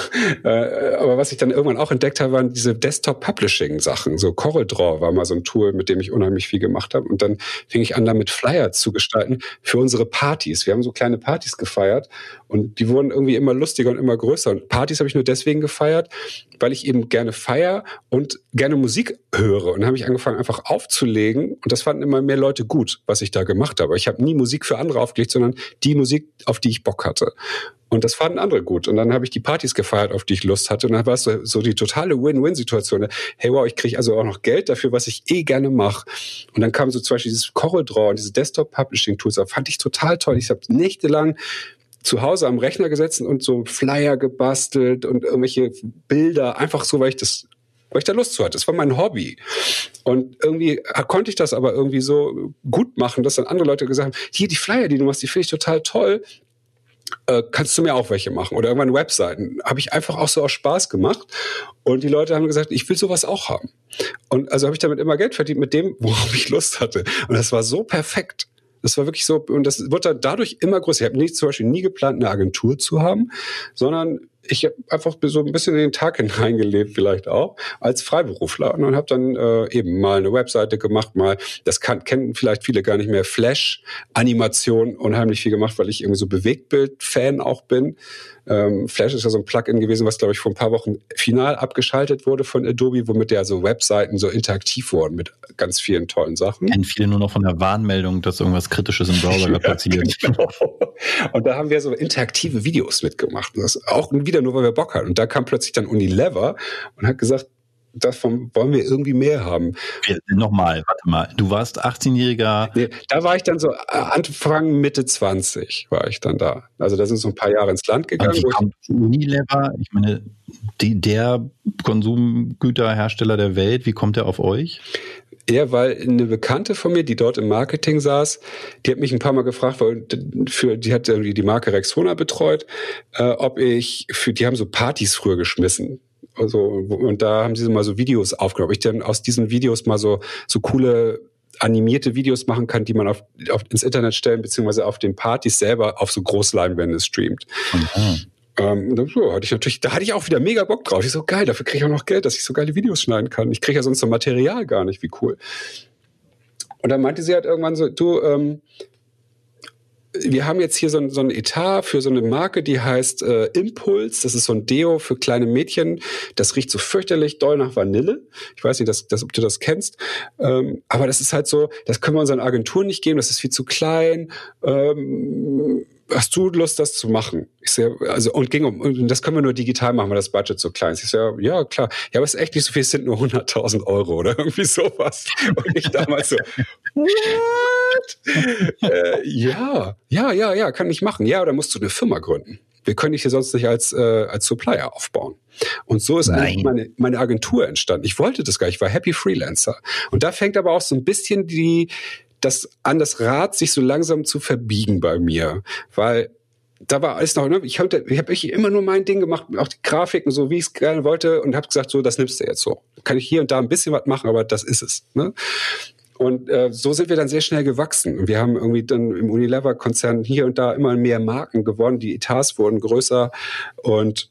äh, aber was ich dann irgendwann auch entdeckt habe, waren diese Desktop-Publishing-Sachen. So CorelDRAW war mal so ein Tool, mit dem ich unheimlich viel gemacht habe. Und dann fing ich an, damit Flyer zu gestalten für unsere Partys. Wir haben so kleine Partys gefeiert und die wurden irgendwie immer lustiger und immer größer. Und Partys habe ich nur deswegen gefeiert, weil ich eben gerne feier und gerne Musik höre. Und dann habe ich angefangen, einfach aufzulegen. Und das fanden immer mehr Leute gut, was ich da gemacht habe. Ich habe nie Musik für andere aufgelegt, sondern die Musik, auf die ich Bock hatte. Und das fanden andere gut. Und dann habe ich die Partys gefeiert, auf die ich Lust hatte. Und dann war es so, so die totale Win-Win-Situation. Hey, wow, ich kriege also auch noch Geld dafür, was ich eh gerne mache. Und dann kam so zum Beispiel dieses CorelDRAW und diese Desktop-Publishing-Tools. Das fand ich total toll. Ich habe nächtelang zu Hause am Rechner gesetzt und so Flyer gebastelt und irgendwelche Bilder, einfach so, weil ich das weil ich da Lust zu hatte. Das war mein Hobby. Und irgendwie konnte ich das aber irgendwie so gut machen, dass dann andere Leute gesagt haben, hier die Flyer, die du machst, die finde ich total toll. Äh, kannst du mir auch welche machen? Oder irgendwann Webseiten. Habe ich einfach auch so aus Spaß gemacht. Und die Leute haben gesagt, ich will sowas auch haben. Und also habe ich damit immer Geld verdient mit dem, (laughs) worauf ich Lust hatte. Und das war so perfekt. Das war wirklich so, und das wird dann dadurch immer größer. Ich habe nicht zum Beispiel nie geplant, eine Agentur zu haben, sondern ich habe einfach so ein bisschen in den Tag (laughs) hineingelebt, vielleicht auch, als Freiberufler. Und habe dann äh, eben mal eine Webseite gemacht, mal, das kann, kennen vielleicht viele gar nicht mehr, Flash-Animation unheimlich viel gemacht, weil ich irgendwie so Bewegtbild-Fan auch bin. Ähm, Flash ist ja so ein Plugin gewesen, was, glaube ich, vor ein paar Wochen final abgeschaltet wurde von Adobe, womit ja so Webseiten so interaktiv wurden mit ganz vielen tollen Sachen. Kennen viele nur noch von der Warnmeldung, dass irgendwas Kritisches im Browser (laughs) ja, passiert. Genau. Und da haben wir so interaktive Videos mitgemacht. Das auch wieder nur, weil wir Bock hatten. Und da kam plötzlich dann Unilever und hat gesagt, davon wollen wir irgendwie mehr haben. Nochmal, warte mal. Du warst 18-jähriger. Nee, da war ich dann so äh, Anfang, Mitte 20 war ich dann da. Also da sind so ein paar Jahre ins Land gegangen. Kommt Unilever, ich meine, die, der Konsumgüterhersteller der Welt, wie kommt der auf euch? Ja, weil eine Bekannte von mir, die dort im Marketing saß, die hat mich ein paar Mal gefragt, weil für, die hat irgendwie die Marke Rexona betreut, äh, ob ich für, die haben so Partys früher geschmissen also, und da haben sie mal so Videos aufgenommen. Ob ich dann aus diesen Videos mal so, so coole animierte Videos machen kann, die man auf, auf ins Internet stellen, beziehungsweise auf den Partys selber auf so Großleinwände streamt. Mhm. Ähm, so, hatte ich natürlich, da hatte ich auch wieder mega Bock drauf. Ich so, geil, dafür kriege ich auch noch Geld, dass ich so geile Videos schneiden kann. Ich kriege ja sonst so Material gar nicht, wie cool. Und dann meinte sie halt irgendwann so, du, ähm, wir haben jetzt hier so ein, so ein Etat für so eine Marke, die heißt äh, Impuls. Das ist so ein Deo für kleine Mädchen. Das riecht so fürchterlich doll nach Vanille. Ich weiß nicht, dass, dass, ob du das kennst. Ähm, aber das ist halt so, das können wir unseren Agenturen nicht geben. Das ist viel zu klein. Ähm, hast du Lust, das zu machen? Ich sehe, also, und ging um, und das können wir nur digital machen, weil das Budget so klein ist. Ich sehe, ja, klar. Ja, aber es ist echt nicht so viel, es sind nur 100.000 Euro oder (laughs) irgendwie sowas. Und ich damals so, what? äh, ja, ja, ja, ja, kann ich machen. Ja, oder musst du eine Firma gründen. Wir können dich hier sonst nicht als, äh, als Supplier aufbauen. Und so ist meine, meine Agentur entstanden. Ich wollte das gar nicht, ich war Happy Freelancer. Und da fängt aber auch so ein bisschen die, das an das Rad sich so langsam zu verbiegen bei mir, weil da war alles noch, ne? ich habe ich hab immer nur mein Ding gemacht, auch die Grafiken so, wie ich es gerne wollte und habe gesagt, so, das nimmst du jetzt so. Kann ich hier und da ein bisschen was machen, aber das ist es. Ne? Und äh, so sind wir dann sehr schnell gewachsen. Wir haben irgendwie dann im Unilever-Konzern hier und da immer mehr Marken gewonnen, die Etats wurden größer und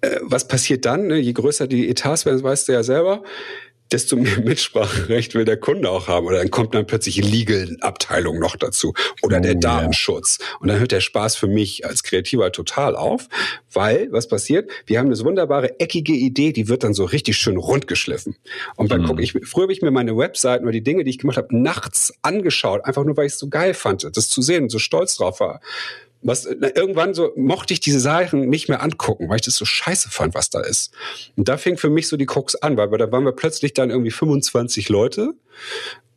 äh, was passiert dann? Ne? Je größer die Etats werden, weißt du ja selber, desto mehr (laughs) Mitspracherecht will der Kunde auch haben. Oder dann kommt dann plötzlich die Legal-Abteilung noch dazu. Oder oh, der Datenschutz. Ja. Und dann hört der Spaß für mich als Kreativer total auf. Weil, was passiert? Wir haben eine wunderbare, eckige Idee, die wird dann so richtig schön rundgeschliffen. Und dann mhm. gucke ich, früher habe ich mir meine Webseiten oder die Dinge, die ich gemacht habe, nachts angeschaut. Einfach nur, weil ich es so geil fand, das zu sehen und so stolz drauf war was irgendwann so mochte ich diese Sachen nicht mehr angucken, weil ich das so scheiße fand, was da ist. Und da fing für mich so die Krux an, weil da waren wir plötzlich dann irgendwie 25 Leute.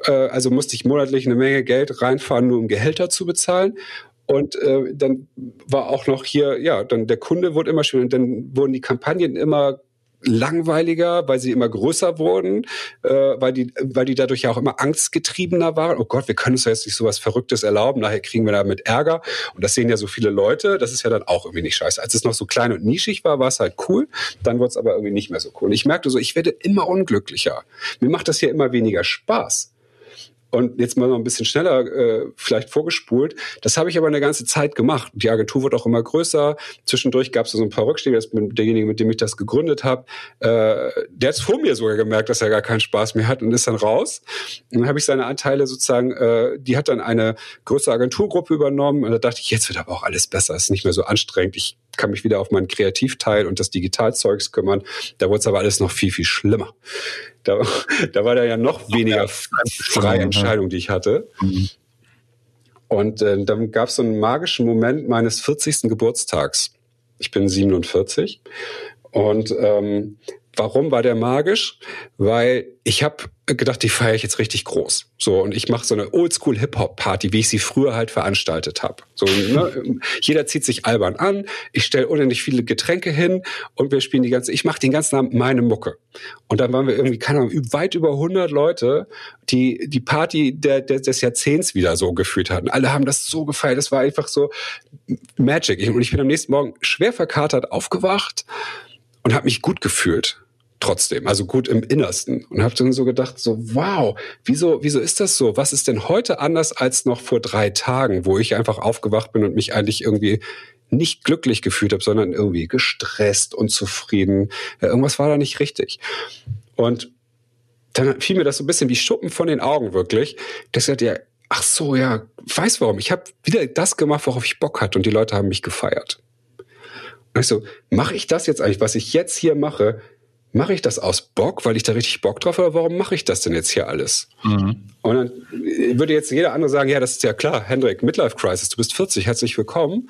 Äh, also musste ich monatlich eine Menge Geld reinfahren, nur um Gehälter zu bezahlen. Und äh, dann war auch noch hier, ja, dann der Kunde wurde immer schöner und dann wurden die Kampagnen immer langweiliger, weil sie immer größer wurden, äh, weil die, weil die dadurch ja auch immer angstgetriebener waren. Oh Gott, wir können uns ja jetzt nicht so was Verrücktes erlauben, nachher kriegen wir damit Ärger. Und das sehen ja so viele Leute, das ist ja dann auch irgendwie nicht scheiße. Als es noch so klein und nischig war, war es halt cool, dann wurde es aber irgendwie nicht mehr so cool. Und ich merkte so, ich werde immer unglücklicher. Mir macht das hier immer weniger Spaß. Und jetzt mal noch ein bisschen schneller äh, vielleicht vorgespult. Das habe ich aber eine ganze Zeit gemacht. Die Agentur wird auch immer größer. Zwischendurch gab es so ein paar Rückschläge. Das mit derjenige, mit dem ich das gegründet habe, äh, der hat vor mir sogar gemerkt, dass er gar keinen Spaß mehr hat und ist dann raus. Und dann habe ich seine Anteile sozusagen, äh, die hat dann eine größere Agenturgruppe übernommen. Und da dachte ich, jetzt wird aber auch alles besser. Es ist nicht mehr so anstrengend. Ich kann mich wieder auf meinen Kreativteil und das Digitalzeugs kümmern. Da wurde es aber alles noch viel, viel schlimmer. Da, (laughs) da war da ja noch weniger freie Entscheidung, die ich hatte. Mhm. Und äh, dann gab es so einen magischen Moment meines 40. Geburtstags. Ich bin 47. Und ähm, Warum war der magisch? Weil ich habe gedacht, die feiere ich jetzt richtig groß. So und ich mache so eine Oldschool Hip Hop Party, wie ich sie früher halt veranstaltet habe. So ne? jeder zieht sich albern an. Ich stelle unendlich viele Getränke hin und wir spielen die ganze. Ich mache den ganzen Abend meine Mucke. Und dann waren wir irgendwie keine Ahnung weit über 100 Leute, die die Party der, der, des Jahrzehnts wieder so gefühlt hatten. Alle haben das so gefeiert. Das war einfach so Magic. Und ich bin am nächsten Morgen schwer verkatert aufgewacht und habe mich gut gefühlt trotzdem, also gut im Innersten und habe dann so gedacht, so wow, wieso, wieso ist das so? Was ist denn heute anders als noch vor drei Tagen, wo ich einfach aufgewacht bin und mich eigentlich irgendwie nicht glücklich gefühlt habe, sondern irgendwie gestresst, unzufrieden. Ja, irgendwas war da nicht richtig. Und dann fiel mir das so ein bisschen wie Schuppen von den Augen wirklich. Das hat ja, ach so, ja, weiß warum. Ich habe wieder das gemacht, worauf ich Bock hatte und die Leute haben mich gefeiert. Und ich so, mache ich das jetzt eigentlich, was ich jetzt hier mache, mache ich das aus Bock, weil ich da richtig Bock drauf habe, oder warum mache ich das denn jetzt hier alles? Mhm. Und dann würde jetzt jeder andere sagen, ja, das ist ja klar, Hendrik, Midlife Crisis, du bist 40, herzlich willkommen.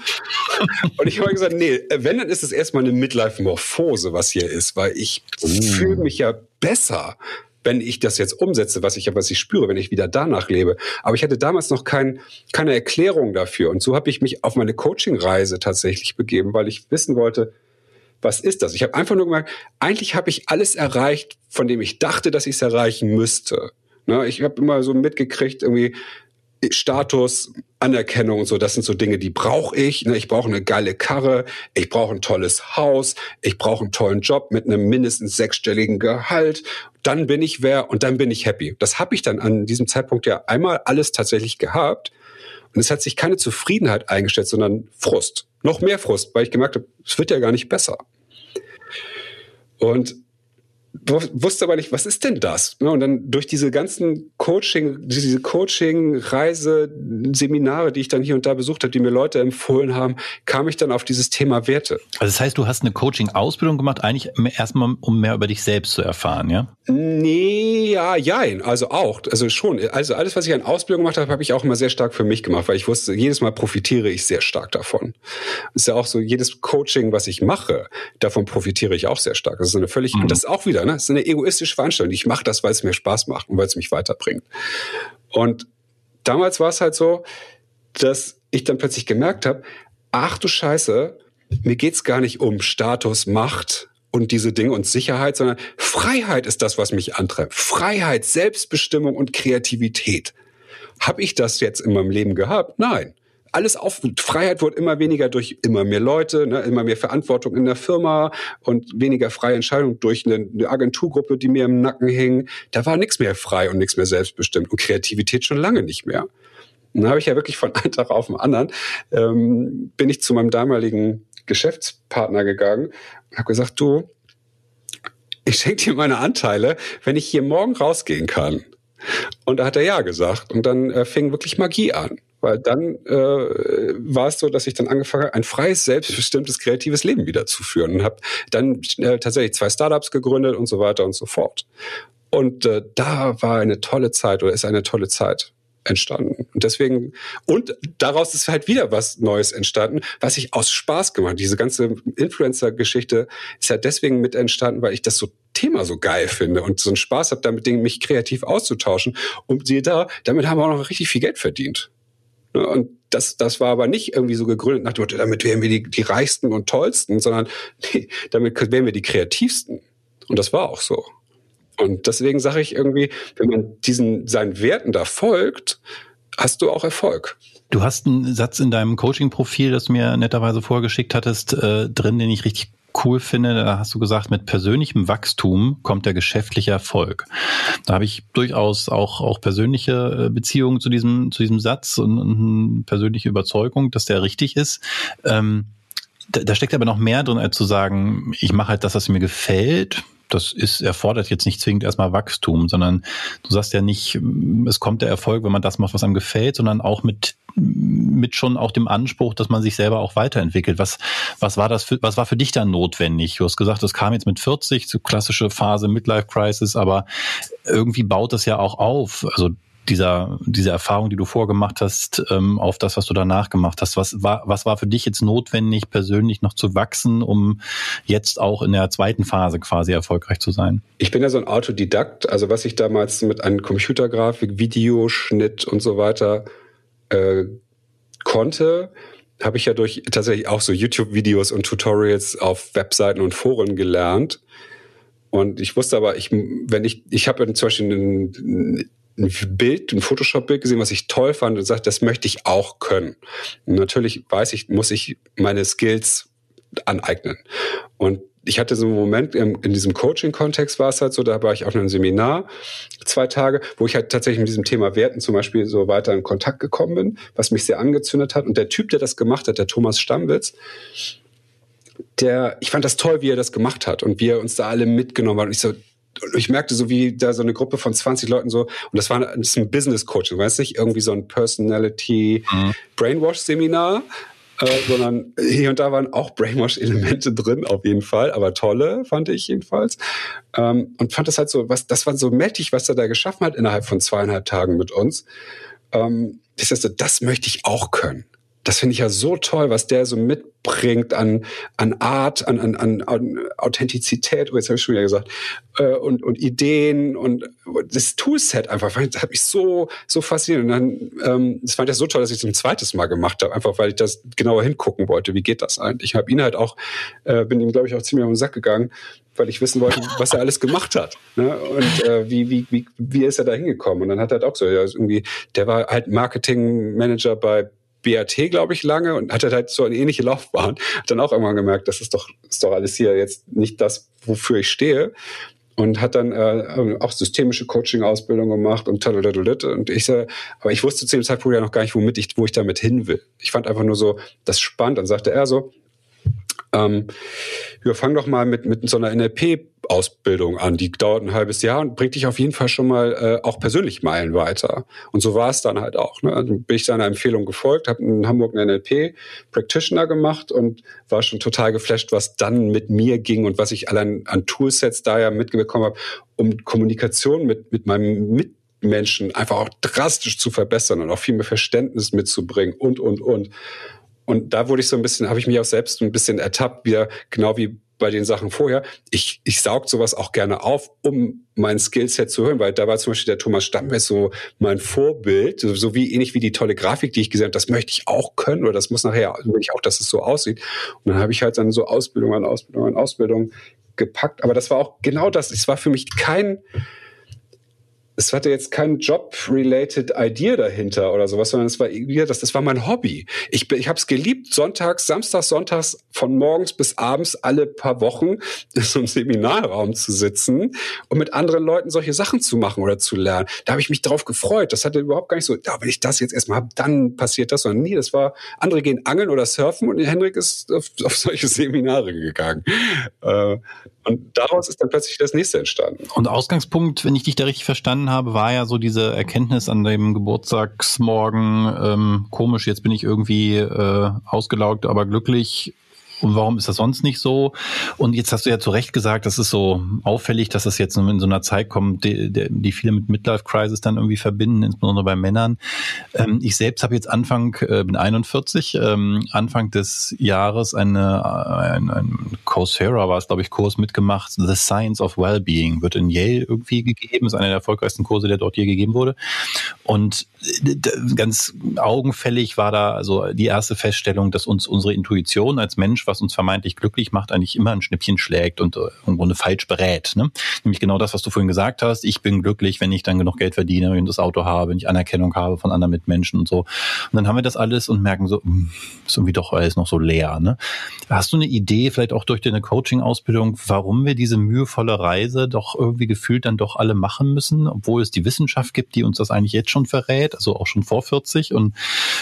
(laughs) und ich habe gesagt, nee, wenn, dann ist es erstmal eine Midlife-Morphose, was hier ist, weil ich mhm. fühle mich ja besser, wenn ich das jetzt umsetze, was ich, was ich spüre, wenn ich wieder danach lebe. Aber ich hatte damals noch kein, keine Erklärung dafür. Und so habe ich mich auf meine Coaching-Reise tatsächlich begeben, weil ich wissen wollte, was ist das? Ich habe einfach nur gemerkt, eigentlich habe ich alles erreicht, von dem ich dachte, dass ich es erreichen müsste. Ne, ich habe immer so mitgekriegt, irgendwie Status, Anerkennung und so, das sind so Dinge, die brauche ich. Ne? Ich brauche eine geile Karre, ich brauche ein tolles Haus, ich brauche einen tollen Job mit einem mindestens sechsstelligen Gehalt. Dann bin ich wer und dann bin ich happy. Das habe ich dann an diesem Zeitpunkt ja einmal alles tatsächlich gehabt. Und es hat sich keine Zufriedenheit eingestellt, sondern Frust. Noch mehr Frust, weil ich gemerkt habe, es wird ja gar nicht besser. Und wusste aber nicht, was ist denn das? Ne, und dann durch diese ganzen Coaching, diese Coaching, Reise, Seminare, die ich dann hier und da besucht habe, die mir Leute empfohlen haben, kam ich dann auf dieses Thema Werte. Also das heißt, du hast eine Coaching-Ausbildung gemacht, eigentlich erstmal, um mehr über dich selbst zu erfahren, ja? Nee, ja, jein, also auch, also schon. Also alles, was ich an Ausbildung gemacht habe, habe ich auch immer sehr stark für mich gemacht, weil ich wusste, jedes Mal profitiere ich sehr stark davon. Ist ja auch so, jedes Coaching, was ich mache, davon profitiere ich auch sehr stark. Das ist eine völlig, mhm. das ist auch wieder, ne, das ist eine egoistische Veranstaltung. Ich mache das, weil es mir Spaß macht und weil es mich weiterbringt. Und damals war es halt so, dass ich dann plötzlich gemerkt habe, ach du Scheiße, mir geht's gar nicht um Status, Macht und diese Dinge und Sicherheit, sondern Freiheit ist das, was mich antreibt. Freiheit, Selbstbestimmung und Kreativität. Habe ich das jetzt in meinem Leben gehabt? Nein. Alles auf Freiheit wurde immer weniger durch immer mehr Leute, ne, immer mehr Verantwortung in der Firma und weniger freie Entscheidung durch eine, eine Agenturgruppe, die mir im Nacken hing. Da war nichts mehr frei und nichts mehr selbstbestimmt und Kreativität schon lange nicht mehr. Und dann habe ich ja wirklich von (laughs) einem Tag auf den anderen ähm, bin ich zu meinem damaligen Geschäftspartner gegangen und habe gesagt, du, ich schenke dir meine Anteile, wenn ich hier morgen rausgehen kann. Und da hat er ja gesagt. Und dann äh, fing wirklich Magie an. Weil dann äh, war es so, dass ich dann angefangen habe, ein freies, selbstbestimmtes, kreatives Leben wieder zu führen. Und habe dann äh, tatsächlich zwei Startups gegründet und so weiter und so fort. Und äh, da war eine tolle Zeit oder ist eine tolle Zeit entstanden. Und deswegen, und daraus ist halt wieder was Neues entstanden, was ich aus Spaß gemacht. Diese ganze Influencer-Geschichte ist ja deswegen mit entstanden, weil ich das so Thema so geil finde und so einen Spaß habe, damit mich kreativ auszutauschen. Und siehe da, damit haben wir auch noch richtig viel Geld verdient. Und das, das war aber nicht irgendwie so gegründet nach dem Motto, damit wären wir die, die reichsten und tollsten, sondern (laughs) nee, damit wären wir die kreativsten. Und das war auch so. Und deswegen sage ich irgendwie, wenn man diesen seinen Werten da folgt, hast du auch Erfolg. Du hast einen Satz in deinem Coaching-Profil, das du mir netterweise vorgeschickt hattest, äh, drin, den ich richtig cool finde. Da hast du gesagt, mit persönlichem Wachstum kommt der geschäftliche Erfolg. Da habe ich durchaus auch, auch persönliche äh, Beziehungen zu diesem, zu diesem Satz und, und persönliche Überzeugung, dass der richtig ist. Ähm, da, da steckt aber noch mehr drin, als zu sagen, ich mache halt das, was mir gefällt das ist, erfordert jetzt nicht zwingend erstmal Wachstum, sondern du sagst ja nicht, es kommt der Erfolg, wenn man das macht, was einem gefällt, sondern auch mit, mit schon auch dem Anspruch, dass man sich selber auch weiterentwickelt. Was, was war das für, was war für dich dann notwendig? Du hast gesagt, das kam jetzt mit 40, so klassische Phase Midlife Crisis, aber irgendwie baut das ja auch auf. Also dieser, diese Erfahrung, die du vorgemacht hast, ähm, auf das, was du danach gemacht hast. Was war, was war für dich jetzt notwendig, persönlich noch zu wachsen, um jetzt auch in der zweiten Phase quasi erfolgreich zu sein? Ich bin ja so ein Autodidakt. Also was ich damals mit einem Computergrafik, Videoschnitt und so weiter äh, konnte, habe ich ja durch tatsächlich auch so YouTube-Videos und Tutorials auf Webseiten und Foren gelernt. Und ich wusste aber, ich, wenn ich, ich habe zum Beispiel einen, ein Bild, ein Photoshop-Bild gesehen, was ich toll fand und sagte, das möchte ich auch können. Und natürlich weiß ich, muss ich meine Skills aneignen. Und ich hatte so einen Moment in, in diesem Coaching-Kontext war es halt so, da war ich auf einem Seminar zwei Tage, wo ich halt tatsächlich mit diesem Thema Werten zum Beispiel so weiter in Kontakt gekommen bin, was mich sehr angezündet hat. Und der Typ, der das gemacht hat, der Thomas Stammwitz, der, ich fand das toll, wie er das gemacht hat und wie er uns da alle mitgenommen hat. Und ich so, ich merkte so, wie da so eine Gruppe von 20 Leuten so, und das war das ist ein Business Coaching, weißt du, nicht irgendwie so ein Personality mhm. Brainwash Seminar, äh, sondern hier und da waren auch Brainwash-Elemente drin, auf jeden Fall, aber tolle, fand ich jedenfalls. Ähm, und fand das halt so, was, das war so mächtig, was er da geschaffen hat innerhalb von zweieinhalb Tagen mit uns. Ähm, das heißt, das möchte ich auch können das finde ich ja so toll, was der so mitbringt an, an Art, an, an, an, Authentizität, oh, jetzt habe ich schon wieder gesagt, äh, und, und Ideen und das Toolset einfach, das hat mich so, so fasziniert. Und dann, ähm, das fand ich so toll, dass ich es ein zweites Mal gemacht habe, einfach weil ich das genauer hingucken wollte, wie geht das eigentlich. Ich habe ihn halt auch, äh, bin ihm, glaube ich, auch ziemlich auf den Sack gegangen, weil ich wissen wollte, was er alles gemacht hat. Ne? Und äh, wie, wie, wie, wie ist er da hingekommen? Und dann hat er halt auch so, ja, irgendwie, der war halt Marketingmanager bei BAT, glaube ich, lange und hatte halt so eine ähnliche Laufbahn. Hat dann auch irgendwann gemerkt, das ist doch, ist doch alles hier jetzt nicht das, wofür ich stehe. Und hat dann äh, auch systemische Coaching-Ausbildung gemacht und und ich so, aber ich wusste zu dem Zeitpunkt ja noch gar nicht, womit ich, wo ich damit hin will. Ich fand einfach nur so das spannend. Dann sagte er so, ähm, wir fangen doch mal mit, mit so einer NLP-Ausbildung an. Die dauert ein halbes Jahr und bringt dich auf jeden Fall schon mal äh, auch persönlich Meilen weiter. Und so war es dann halt auch. Ne? Also bin ich seiner Empfehlung gefolgt, habe in Hamburg einen NLP-Practitioner gemacht und war schon total geflasht, was dann mit mir ging und was ich allein an Toolsets da ja mitbekommen habe, um Kommunikation mit, mit meinem Mitmenschen einfach auch drastisch zu verbessern und auch viel mehr Verständnis mitzubringen und, und, und. Und da wurde ich so ein bisschen, habe ich mich auch selbst ein bisschen ertappt, wieder genau wie bei den Sachen vorher. Ich, ich saug sowas auch gerne auf, um mein Skillset zu hören, weil da war zum Beispiel der Thomas Stammwes so mein Vorbild, so wie ähnlich wie die tolle Grafik, die ich gesehen habe, das möchte ich auch können oder das muss nachher, will ich auch, dass es so aussieht. Und dann habe ich halt dann so Ausbildung an Ausbildung an Ausbildung gepackt. Aber das war auch genau das. Es war für mich kein, es hatte jetzt kein Job-related Idea dahinter oder sowas, sondern es war irgendwie, das, das war mein Hobby. Ich, ich habe es geliebt, sonntags, samstags, sonntags von morgens bis abends alle paar Wochen (laughs) in so einem Seminarraum zu sitzen und mit anderen Leuten solche Sachen zu machen oder zu lernen. Da habe ich mich drauf gefreut. Das hatte überhaupt gar nicht so, ja, wenn ich das jetzt erstmal habe, dann passiert das. Sondern nee, das war, andere gehen angeln oder surfen und Henrik ist auf, (laughs) auf solche Seminare gegangen. Äh, und daraus ist dann plötzlich das nächste entstanden. Und Ausgangspunkt, wenn ich dich da richtig verstanden habe, war ja so diese Erkenntnis an dem Geburtstagsmorgen, ähm, komisch, jetzt bin ich irgendwie äh, ausgelaugt, aber glücklich und warum ist das sonst nicht so? Und jetzt hast du ja zu Recht gesagt, das ist so auffällig, dass das jetzt in so einer Zeit kommt, die, die viele mit Midlife Crisis dann irgendwie verbinden, insbesondere bei Männern. Ähm, ich selbst habe jetzt Anfang, äh, bin 41, ähm, Anfang des Jahres eine, ein, ein Coursera war es, glaube ich, Kurs mitgemacht. The Science of Wellbeing wird in Yale irgendwie gegeben, ist einer der erfolgreichsten Kurse, der dort je gegeben wurde. Und äh, ganz augenfällig war da also die erste Feststellung, dass uns unsere Intuition als Mensch, was uns vermeintlich glücklich macht, eigentlich immer ein Schnippchen schlägt und äh, im Grunde falsch berät. Ne? Nämlich genau das, was du vorhin gesagt hast. Ich bin glücklich, wenn ich dann genug Geld verdiene, wenn ich das Auto habe, wenn ich Anerkennung habe von anderen Mitmenschen und so. Und dann haben wir das alles und merken so, hm, ist irgendwie doch alles noch so leer. Ne? Hast du eine Idee, vielleicht auch durch deine Coaching-Ausbildung, warum wir diese mühevolle Reise doch irgendwie gefühlt dann doch alle machen müssen, obwohl es die Wissenschaft gibt, die uns das eigentlich jetzt schon verrät, also auch schon vor 40 und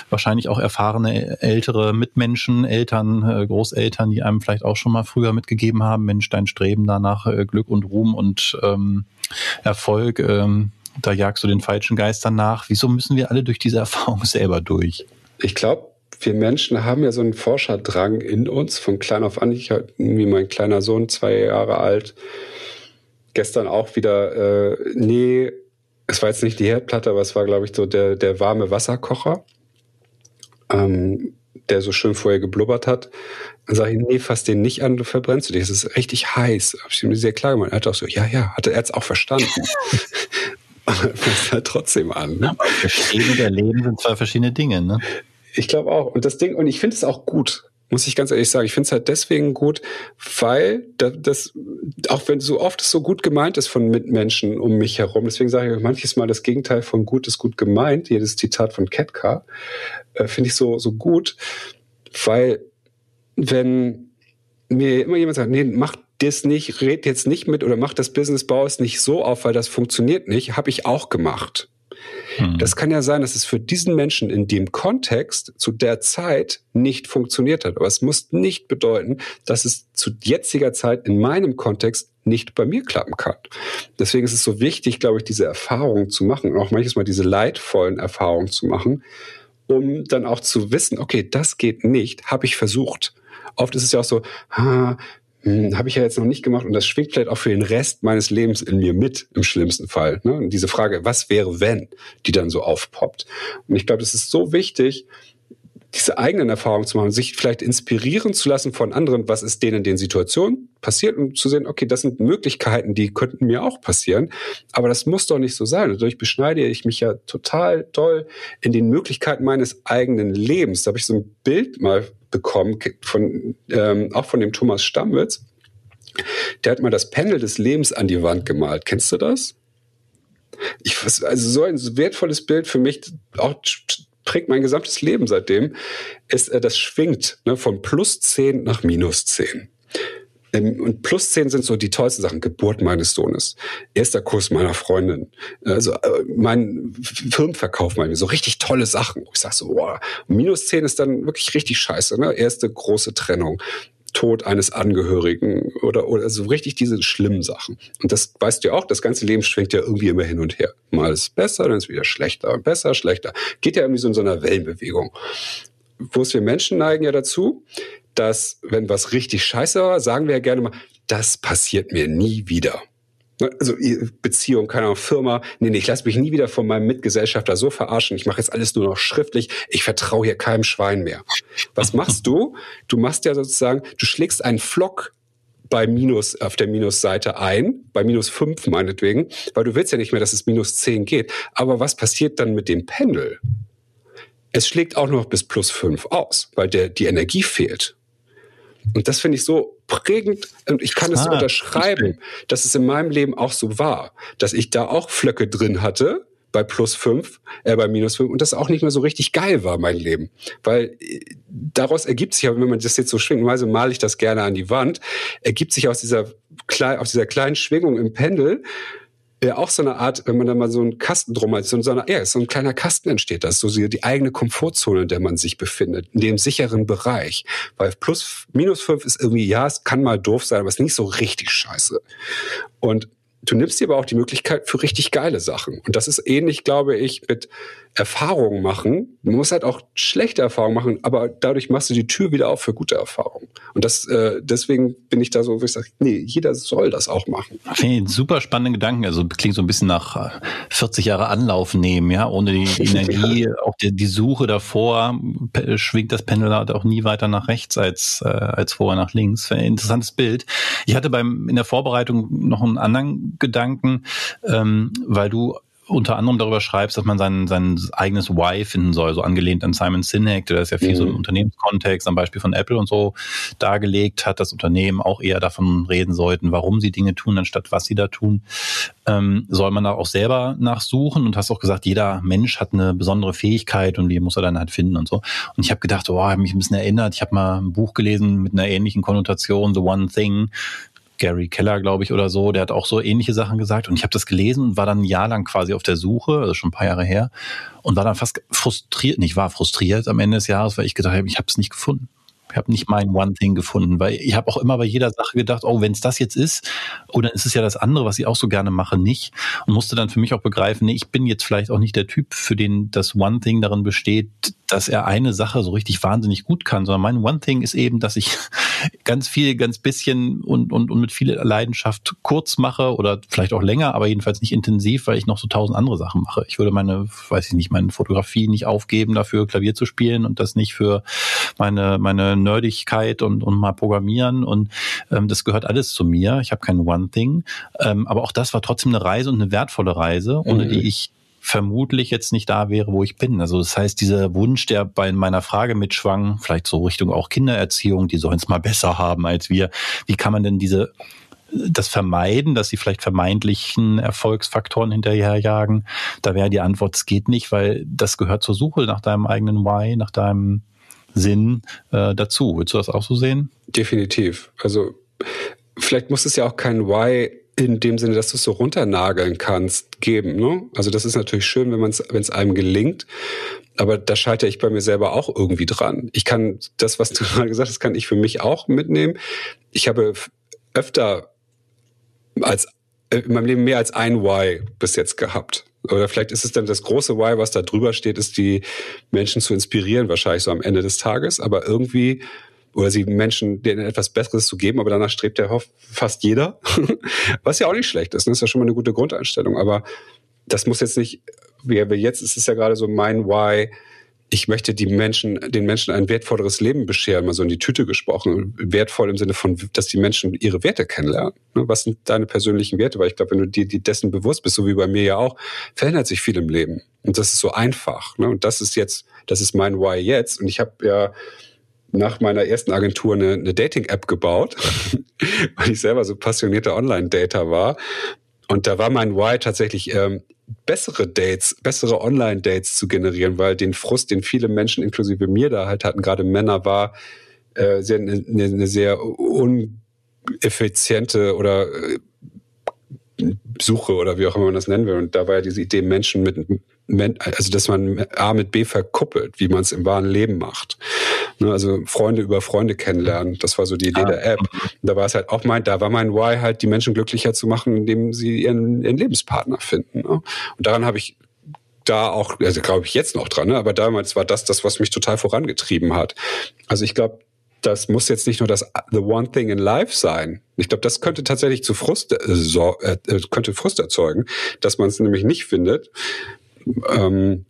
wahrscheinlich auch erfahrene ältere Mitmenschen, Eltern, äh, Großeltern, die einem vielleicht auch schon mal früher mitgegeben haben, Mensch, dein Streben danach äh, Glück und Ruhm und ähm, Erfolg, ähm, da jagst du den falschen Geistern nach. Wieso müssen wir alle durch diese (laughs) Erfahrung selber durch? Ich glaube, wir Menschen haben ja so einen Forscherdrang in uns von klein auf an. Ich wie mein kleiner Sohn, zwei Jahre alt, gestern auch wieder, äh, nee, es war jetzt nicht die Herdplatte, aber es war, glaube ich, so der, der warme Wasserkocher, ähm, der so schön vorher geblubbert hat. Dann sage ich, nee, fass den nicht an, du verbrennst du dich. Es ist richtig heiß. Habe ich ihm sehr klar gemacht. Er hat auch so, ja, ja, hatte er jetzt auch verstanden. aber (laughs) fasst halt trotzdem an. Ne? Verstehen der Leben sind zwei verschiedene Dinge, ne? Ich glaube auch. Und das Ding, und ich finde es auch gut muss ich ganz ehrlich sagen. Ich finde es halt deswegen gut, weil das, auch wenn so oft es so gut gemeint ist von Mitmenschen um mich herum, deswegen sage ich manches Mal das Gegenteil von gut ist gut gemeint, jedes Zitat von Ketka, äh, finde ich so, so gut, weil wenn mir immer jemand sagt, nee, mach das nicht, red jetzt nicht mit oder mach das Business, bau es nicht so auf, weil das funktioniert nicht, habe ich auch gemacht. Hm. Das kann ja sein, dass es für diesen Menschen in dem Kontext zu der Zeit nicht funktioniert hat. Aber es muss nicht bedeuten, dass es zu jetziger Zeit in meinem Kontext nicht bei mir klappen kann. Deswegen ist es so wichtig, glaube ich, diese Erfahrungen zu machen und auch manches Mal diese leidvollen Erfahrungen zu machen, um dann auch zu wissen, okay, das geht nicht, habe ich versucht. Oft ist es ja auch so, ah, hm, habe ich ja jetzt noch nicht gemacht und das schwingt vielleicht auch für den Rest meines Lebens in mir mit, im schlimmsten Fall. Ne? Und diese Frage, was wäre, wenn, die dann so aufpoppt. Und ich glaube, es ist so wichtig, diese eigenen Erfahrungen zu machen, sich vielleicht inspirieren zu lassen von anderen, was ist denen in den Situationen passiert und zu sehen, okay, das sind Möglichkeiten, die könnten mir auch passieren, aber das muss doch nicht so sein. Dadurch beschneide ich mich ja total toll in den Möglichkeiten meines eigenen Lebens. Da habe ich so ein Bild mal bekommen von ähm, auch von dem Thomas Stammwitz. Der hat mal das Panel des Lebens an die Wand gemalt. Kennst du das? Ich, also so ein wertvolles Bild für mich, auch prägt mein gesamtes Leben seitdem, ist, äh, das schwingt ne, von plus 10 nach minus 10. Ähm, und plus 10 sind so die tollsten Sachen. Geburt meines Sohnes, erster Kurs meiner Freundin, also äh, mein Firmenverkauf, meine so richtig tolle Sachen. Ich sag so, boah. minus 10 ist dann wirklich richtig scheiße. Ne? Erste große Trennung. Tod eines Angehörigen oder, oder so richtig diese schlimmen Sachen. Und das weißt du ja auch, das ganze Leben schwenkt ja irgendwie immer hin und her. Mal ist es besser, dann ist es wieder schlechter, besser, schlechter. Geht ja irgendwie so in so einer Wellenbewegung. Wo es wir Menschen neigen ja dazu, dass wenn was richtig scheiße war, sagen wir ja gerne mal, das passiert mir nie wieder. Ne, also Beziehung, keine Ahnung, Firma. Nee, nee, ich lasse mich nie wieder von meinem Mitgesellschafter so verarschen. Ich mache jetzt alles nur noch schriftlich. Ich vertraue hier keinem Schwein mehr. Was machst du? Du machst ja sozusagen, du schlägst einen Flock bei Minus auf der Minusseite ein, bei minus fünf meinetwegen, weil du willst ja nicht mehr, dass es minus zehn geht. Aber was passiert dann mit dem Pendel? Es schlägt auch noch bis plus fünf aus, weil der, die Energie fehlt. Und das finde ich so prägend und ich kann es ah, unterschreiben, dass es in meinem Leben auch so war, dass ich da auch Flöcke drin hatte bei plus fünf, äh, bei minus fünf und das auch nicht mehr so richtig geil war, mein Leben. Weil äh, daraus ergibt sich, wenn man das jetzt so schwingt, so male ich das gerne an die Wand, ergibt sich aus dieser, aus dieser kleinen Schwingung im Pendel ja auch so eine Art, wenn man da mal so einen Kasten drum hat, so, eine, ja, so ein kleiner Kasten entsteht, das so die eigene Komfortzone, in der man sich befindet, in dem sicheren Bereich. Weil plus, minus fünf ist irgendwie, ja, es kann mal doof sein, aber es ist nicht so richtig scheiße. Und du nimmst dir aber auch die Möglichkeit für richtig geile Sachen. Und das ist ähnlich, glaube ich, mit Erfahrungen machen. Man muss halt auch schlechte Erfahrungen machen, aber dadurch machst du die Tür wieder auf für gute Erfahrungen. Und das, äh, deswegen bin ich da so, wo ich sage, nee, jeder soll das auch machen. Finde ich super spannende Gedanken. Also klingt so ein bisschen nach 40 äh, Jahre Anlauf nehmen, ja, ohne die (laughs) Energie, auch die, die Suche davor schwingt das Pendel halt auch nie weiter nach rechts als, äh, als vorher nach links. Interessantes Bild. Ich hatte beim in der Vorbereitung noch einen anderen Gedanken, ähm, weil du unter anderem darüber schreibst, dass man sein, sein eigenes Why finden soll, so angelehnt an Simon Sinek, der das ja viel mhm. so im Unternehmenskontext, am Beispiel von Apple und so dargelegt hat, dass Unternehmen auch eher davon reden sollten, warum sie Dinge tun, anstatt was sie da tun. Ähm, soll man da auch selber nachsuchen und hast auch gesagt, jeder Mensch hat eine besondere Fähigkeit und die muss er dann halt finden und so. Und ich habe gedacht, oh, habe mich ein bisschen erinnert. Ich habe mal ein Buch gelesen mit einer ähnlichen Konnotation, The One Thing, Gary Keller, glaube ich, oder so, der hat auch so ähnliche Sachen gesagt. Und ich habe das gelesen und war dann ein Jahr lang quasi auf der Suche, also schon ein paar Jahre her, und war dann fast frustriert, nicht war frustriert am Ende des Jahres, weil ich gedacht habe, ich habe es nicht gefunden. Ich habe nicht mein One Thing gefunden, weil ich habe auch immer bei jeder Sache gedacht, oh, wenn es das jetzt ist, oh, ist es ja das andere, was ich auch so gerne mache, nicht. Und musste dann für mich auch begreifen, nee, ich bin jetzt vielleicht auch nicht der Typ, für den das One Thing darin besteht, dass er eine Sache so richtig wahnsinnig gut kann, sondern mein One Thing ist eben, dass ich ganz viel, ganz bisschen und, und, und mit viel Leidenschaft kurz mache oder vielleicht auch länger, aber jedenfalls nicht intensiv, weil ich noch so tausend andere Sachen mache. Ich würde meine, weiß ich nicht, meine Fotografie nicht aufgeben, dafür Klavier zu spielen und das nicht für meine, meine Nerdigkeit und, und mal programmieren und ähm, das gehört alles zu mir. Ich habe kein One Thing, ähm, aber auch das war trotzdem eine Reise und eine wertvolle Reise, ohne mhm. die ich vermutlich jetzt nicht da wäre, wo ich bin. Also das heißt, dieser Wunsch, der bei meiner Frage mitschwang, vielleicht so Richtung auch Kindererziehung, die sollen es mal (laughs) besser haben als wir. Wie kann man denn diese das vermeiden, dass sie vielleicht vermeintlichen Erfolgsfaktoren hinterherjagen? Da wäre die Antwort, es geht nicht, weil das gehört zur Suche nach deinem eigenen Why, nach deinem Sinn äh, dazu. Willst du das auch so sehen? Definitiv. Also vielleicht muss es ja auch kein Why in dem Sinne, dass du es so runternageln kannst, geben. Ne? Also das ist natürlich schön, wenn man es, wenn es einem gelingt. Aber da scheitere ich bei mir selber auch irgendwie dran. Ich kann das, was du (laughs) gerade gesagt hast, kann ich für mich auch mitnehmen. Ich habe öfter als äh, in meinem Leben mehr als ein Why bis jetzt gehabt. Oder vielleicht ist es dann das große Why, was da drüber steht, ist die Menschen zu inspirieren, wahrscheinlich so am Ende des Tages. Aber irgendwie oder sie Menschen denen etwas Besseres zu geben, aber danach strebt ja fast jeder, (laughs) was ja auch nicht schlecht ist. Das ist ja schon mal eine gute Grundeinstellung, aber das muss jetzt nicht, wie jetzt ist es ja gerade so mein Why, ich möchte die Menschen, den Menschen ein wertvolleres Leben bescheren, mal so in die Tüte gesprochen. Wertvoll im Sinne von, dass die Menschen ihre Werte kennenlernen. Ne, was sind deine persönlichen Werte? Weil ich glaube, wenn du dir dessen bewusst bist, so wie bei mir ja auch, verändert sich viel im Leben. Und das ist so einfach. Ne? Und das ist jetzt, das ist mein Why jetzt. Und ich habe ja nach meiner ersten Agentur eine, eine Dating-App gebaut, (laughs) weil ich selber so passionierter Online-Dater war. Und da war mein Why tatsächlich ähm, bessere Dates, bessere Online-Dates zu generieren, weil den Frust, den viele Menschen, inklusive mir da halt hatten, gerade Männer, war äh, sehr, eine, eine sehr uneffiziente oder äh, Suche oder wie auch immer man das nennen will. Und da war ja diese Idee, Menschen mit also dass man A mit B verkuppelt, wie man es im wahren Leben macht. Ne, also Freunde über Freunde kennenlernen, das war so die Idee ah. der App. Und da war es halt auch mein, da war mein Why halt, die Menschen glücklicher zu machen, indem sie ihren, ihren Lebenspartner finden. Ne? Und daran habe ich da auch, also glaube ich jetzt noch dran, ne? aber damals war das das, was mich total vorangetrieben hat. Also ich glaube, das muss jetzt nicht nur das the one thing in life sein. Ich glaube, das könnte tatsächlich zu Frust, äh, so, äh, könnte Frust erzeugen, dass man es nämlich nicht findet. Ähm,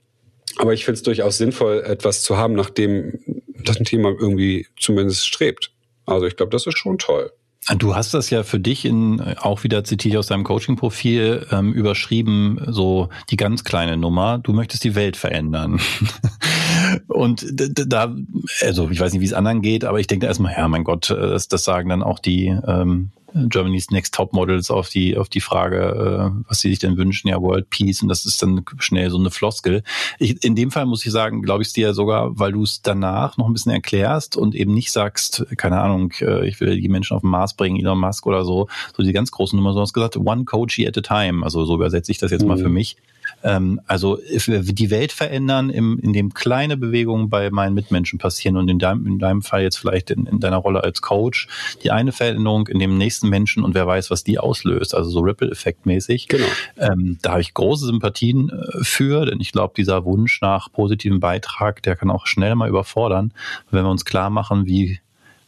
aber ich finde es durchaus sinnvoll, etwas zu haben, nach dem das Thema irgendwie zumindest strebt. Also ich glaube, das ist schon toll. Du hast das ja für dich in, auch wieder zitiere ich aus deinem Coaching-Profil, ähm, überschrieben, so die ganz kleine Nummer, du möchtest die Welt verändern. (laughs) Und da, also ich weiß nicht, wie es anderen geht, aber ich denke erstmal, ja, mein Gott, das, das sagen dann auch die ähm, Germany's Next Top Models auf die, auf die Frage, äh, was sie sich denn wünschen, ja, World Peace, und das ist dann schnell so eine Floskel. Ich, in dem Fall muss ich sagen, glaube ich es dir sogar, weil du es danach noch ein bisschen erklärst und eben nicht sagst, keine Ahnung, äh, ich will die Menschen auf den Mars bringen, Elon Musk oder so, so die ganz großen Nummer, sondern hast gesagt, one coachee at a time. Also so übersetze ich das jetzt mhm. mal für mich. Ähm, also die Welt verändern, im, in dem kleine Bewegungen bei meinen Mitmenschen passieren und in deinem, in deinem Fall jetzt vielleicht in, in deiner Rolle als Coach die eine Veränderung in dem nächsten Menschen und wer weiß, was die auslöst, also so Ripple-Effekt mäßig. Genau. Ähm, da habe ich große Sympathien äh, für, denn ich glaube, dieser Wunsch nach positivem Beitrag, der kann auch schnell mal überfordern, wenn wir uns klar machen, wie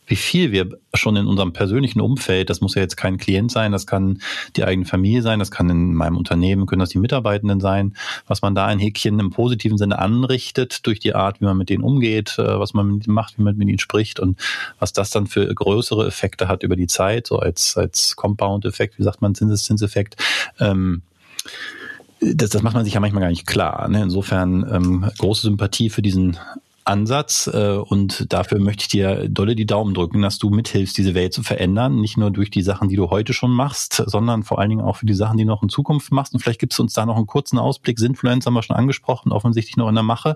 wie viel wir schon in unserem persönlichen Umfeld, das muss ja jetzt kein Klient sein, das kann die eigene Familie sein, das kann in meinem Unternehmen, können das die Mitarbeitenden sein, was man da ein Häkchen im positiven Sinne anrichtet durch die Art, wie man mit denen umgeht, äh, was man mit ihnen macht, wie man mit ihnen spricht und was das dann für größere Effekte hat über die Zeit, so als, als Compound-Effekt, wie sagt man, Zinseszinseffekt. Ähm, das, das macht man sich ja manchmal gar nicht klar. Ne? Insofern ähm, große Sympathie für diesen Ansatz äh, und dafür möchte ich dir dolle die Daumen drücken, dass du mithilfst, diese Welt zu verändern. Nicht nur durch die Sachen, die du heute schon machst, sondern vor allen Dingen auch für die Sachen, die du noch in Zukunft machst. Und vielleicht gibst du uns da noch einen kurzen Ausblick. Sinfluencer haben wir schon angesprochen, offensichtlich noch in der Mache.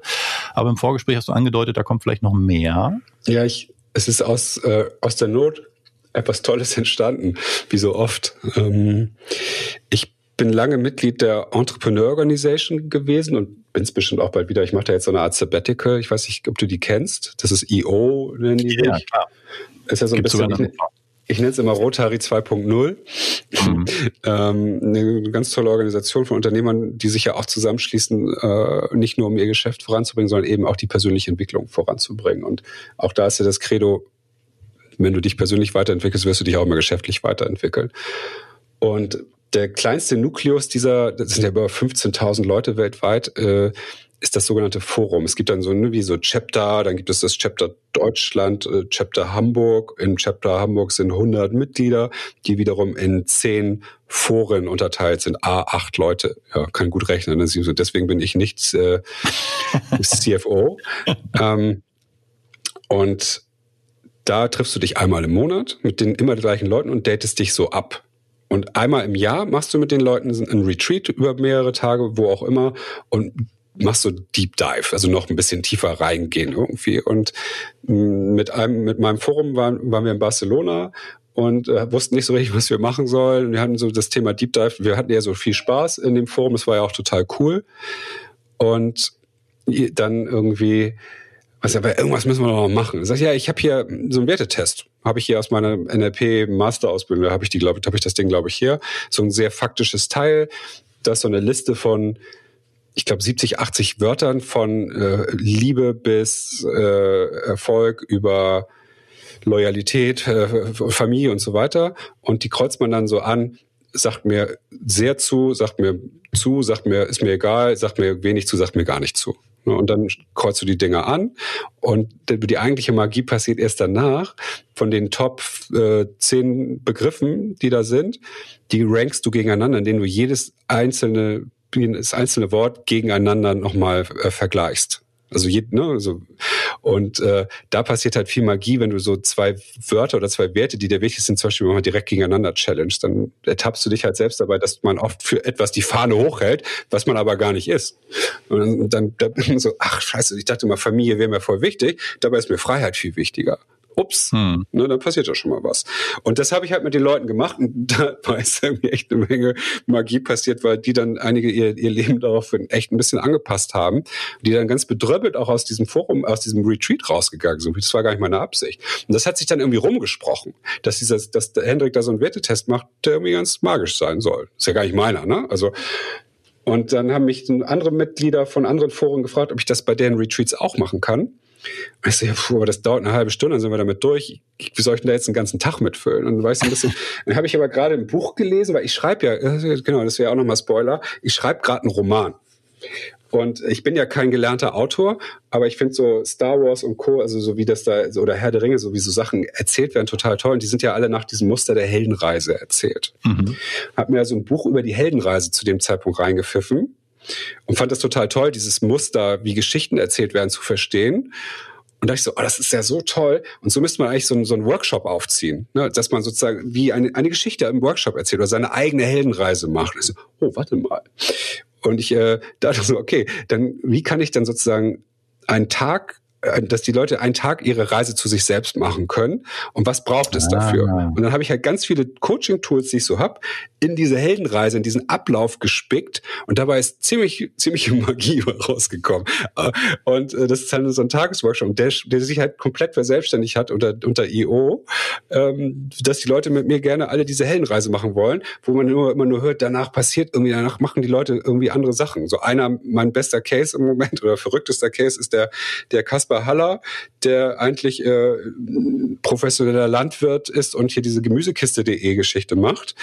Aber im Vorgespräch hast du angedeutet, da kommt vielleicht noch mehr. Ja, ich, es ist aus, äh, aus der Not etwas Tolles entstanden, wie so oft. Ähm, ich bin lange Mitglied der Entrepreneur Organization gewesen und bin es bestimmt auch bald wieder. Ich mache da jetzt so eine Art Sabbatical. Ich weiß nicht, ob du die kennst. Das ist EO, nennen die ja, sich. Klar. Ist ja so ein Gibt's bisschen. Ich, nenne es immer Rotary 2.0. Mhm. (laughs) ähm, eine ganz tolle Organisation von Unternehmern, die sich ja auch zusammenschließen, äh, nicht nur um ihr Geschäft voranzubringen, sondern eben auch die persönliche Entwicklung voranzubringen. Und auch da ist ja das Credo, wenn du dich persönlich weiterentwickelst, wirst du dich auch immer geschäftlich weiterentwickeln. Und der kleinste Nukleus dieser, das sind ja über 15.000 Leute weltweit, äh, ist das sogenannte Forum. Es gibt dann so ne, wie so Chapter, dann gibt es das Chapter Deutschland, äh, Chapter Hamburg. Im Chapter Hamburg sind 100 Mitglieder, die wiederum in 10 Foren unterteilt sind. A, acht Leute. Ja, kann gut rechnen. Ne? Deswegen bin ich nicht äh, (laughs) CFO. ähm, und da triffst du dich einmal im Monat mit den immer gleichen Leuten und datest dich so ab. Und einmal im Jahr machst du mit den Leuten einen Retreat über mehrere Tage, wo auch immer, und machst so Deep Dive, also noch ein bisschen tiefer reingehen irgendwie. Und mm, mit einem, mit meinem Forum waren, waren wir in Barcelona und äh, wussten nicht so richtig, was wir machen sollen. Wir hatten so das Thema Deep Dive. Wir hatten ja so viel Spaß in dem Forum. Es war ja auch total cool. Und dann irgendwie was aber irgendwas müssen wir noch machen. Sag ich, ja, ich habe hier so einen Wertetest. Habe ich hier aus meiner NLP Masterausbildung, da habe ich die, glaube habe ich das Ding, glaube ich, hier. So ein sehr faktisches Teil. Das ist so eine Liste von, ich glaube, 70, 80 Wörtern von äh, Liebe bis äh, Erfolg über Loyalität, äh, Familie und so weiter. Und die kreuzt man dann so an, sagt mir sehr zu, sagt mir zu, sagt mir, ist mir egal, sagt mir wenig zu, sagt mir gar nicht zu. Ne, und dann kreuzt du die Dinger an und die eigentliche Magie passiert erst danach. Von den Top äh, zehn Begriffen, die da sind, die rankst du gegeneinander, indem du jedes einzelne, das einzelne Wort gegeneinander nochmal äh, vergleichst. Also, je, ne, also und äh, da passiert halt viel Magie, wenn du so zwei Wörter oder zwei Werte, die dir wichtig sind, zum Beispiel mal direkt gegeneinander challenge, dann ertappst du dich halt selbst dabei, dass man oft für etwas die Fahne hochhält, was man aber gar nicht ist. Und dann, dann, dann (laughs) so, ach scheiße, ich dachte mal, Familie wäre mir voll wichtig, dabei ist mir Freiheit viel wichtiger. Ups, hm. ne, dann passiert ja schon mal was. Und das habe ich halt mit den Leuten gemacht und (laughs) da war es irgendwie echt eine Menge Magie passiert, weil die dann einige ihr, ihr Leben daraufhin echt ein bisschen angepasst haben, die dann ganz bedröppelt auch aus diesem Forum, aus diesem Retreat rausgegangen sind. Das war gar nicht meine Absicht. Und das hat sich dann irgendwie rumgesprochen, dass dieser, dass der Hendrik da so einen Wertetest macht, der irgendwie ganz magisch sein soll. Ist ja gar nicht meiner, ne? Also und dann haben mich andere Mitglieder von anderen Foren gefragt, ob ich das bei deren Retreats auch machen kann. Und ich so, ja, puh, aber das dauert eine halbe Stunde, dann sind wir damit durch. Wie soll ich denn da jetzt einen ganzen Tag mitfüllen? Und weiß ein bisschen, (laughs) dann habe ich aber gerade ein Buch gelesen, weil ich schreibe ja, äh, genau, das wäre auch nochmal Spoiler, ich schreibe gerade einen Roman. Und ich bin ja kein gelernter Autor, aber ich finde so Star Wars und Co., also so wie das da, oder Herr der Ringe, so wie so Sachen erzählt werden, total toll. Und die sind ja alle nach diesem Muster der Heldenreise erzählt. Mhm. Hab mir also ein Buch über die Heldenreise zu dem Zeitpunkt reingepfiffen und fand das total toll, dieses Muster, wie Geschichten erzählt werden, zu verstehen. Und da ich so, oh, das ist ja so toll. Und so müsste man eigentlich so, einen, so einen Workshop aufziehen, ne? dass man sozusagen wie eine, eine Geschichte im Workshop erzählt oder seine eigene Heldenreise macht. So, oh, warte mal. Und ich äh, dachte so, okay, dann wie kann ich dann sozusagen einen Tag dass die Leute einen Tag ihre Reise zu sich selbst machen können und was braucht es ah. dafür? Und dann habe ich halt ganz viele Coaching-Tools, die ich so hab, in diese Heldenreise, in diesen Ablauf gespickt und dabei ist ziemlich ziemliche (laughs) Magie rausgekommen. Äh, und äh, das ist halt so ein Tagesworkshop, der, der sich halt komplett verselbstständigt hat unter unter IO, ähm, dass die Leute mit mir gerne alle diese Heldenreise machen wollen, wo man nur immer nur hört, danach passiert irgendwie, danach machen die Leute irgendwie andere Sachen. So einer, mein bester Case im Moment oder verrücktester Case ist der der Kasper Kasper Haller, der eigentlich äh, professioneller Landwirt ist und hier diese Gemüsekiste.de Geschichte macht.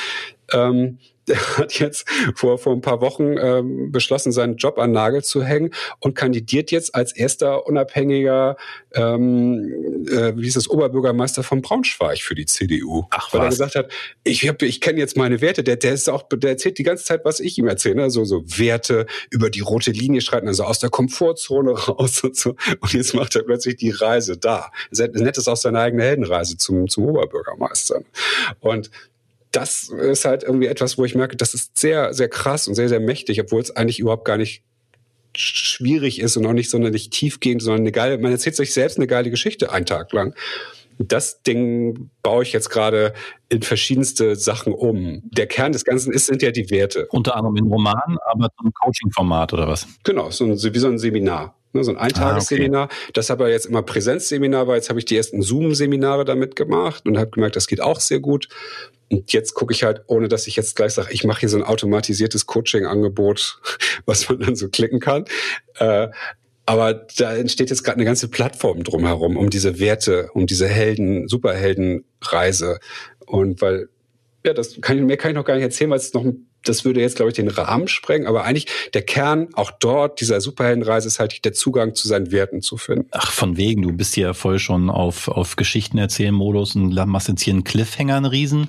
Ähm, der hat jetzt vor, vor ein paar Wochen ähm, beschlossen, seinen Job an Nagel zu hängen und kandidiert jetzt als erster unabhängiger, ähm, äh, wie ist das, Oberbürgermeister von Braunschweig für die CDU. Ach, Weil was? er gesagt hat, ich, hab, ich kenne jetzt meine Werte. Der, der ist auch, der erzählt die ganze Zeit, was ich ihm erzähle. Ne? So, so Werte über die rote Linie schreiten, also aus der Komfortzone (laughs) raus und so. Und jetzt macht er plötzlich die Reise da. Nett ist auch seine eigene Heldenreise zum, zum Oberbürgermeister. Und das ist halt irgendwie etwas, wo ich merke, das ist sehr, sehr krass und sehr, sehr mächtig, obwohl es eigentlich überhaupt gar nicht schwierig ist und auch nicht sonderlich tiefgehend, sondern eine geile, man erzählt sich selbst eine geile Geschichte einen Tag lang. Das Ding baue ich jetzt gerade in verschiedenste Sachen um. Der Kern des Ganzen ist, sind ja die Werte. Unter anderem in Roman, aber so ein Coaching-Format oder was? Genau, so ein, wie so ein Seminar. Ne, so ein Eintagesseminar. Ah, okay. Das aber jetzt immer Präsenzseminar war. Jetzt habe ich die ersten Zoom-Seminare damit gemacht und habe gemerkt, das geht auch sehr gut. Und jetzt gucke ich halt, ohne dass ich jetzt gleich sage, ich mache hier so ein automatisiertes Coaching-Angebot, (laughs) was man dann so klicken kann. Äh, aber da entsteht jetzt gerade eine ganze Plattform drumherum, um diese Werte, um diese Helden, Superheldenreise. Und weil, ja, das kann ich, mehr kann ich noch gar nicht erzählen, weil es noch ein das würde jetzt, glaube ich, den Rahmen sprengen. Aber eigentlich der Kern auch dort dieser Superheldenreise ist halt der Zugang zu seinen Werten zu finden. Ach, von wegen. Du bist ja voll schon auf, auf Geschichten erzählen Modus und machst jetzt hier einen Cliffhanger, einen Riesen,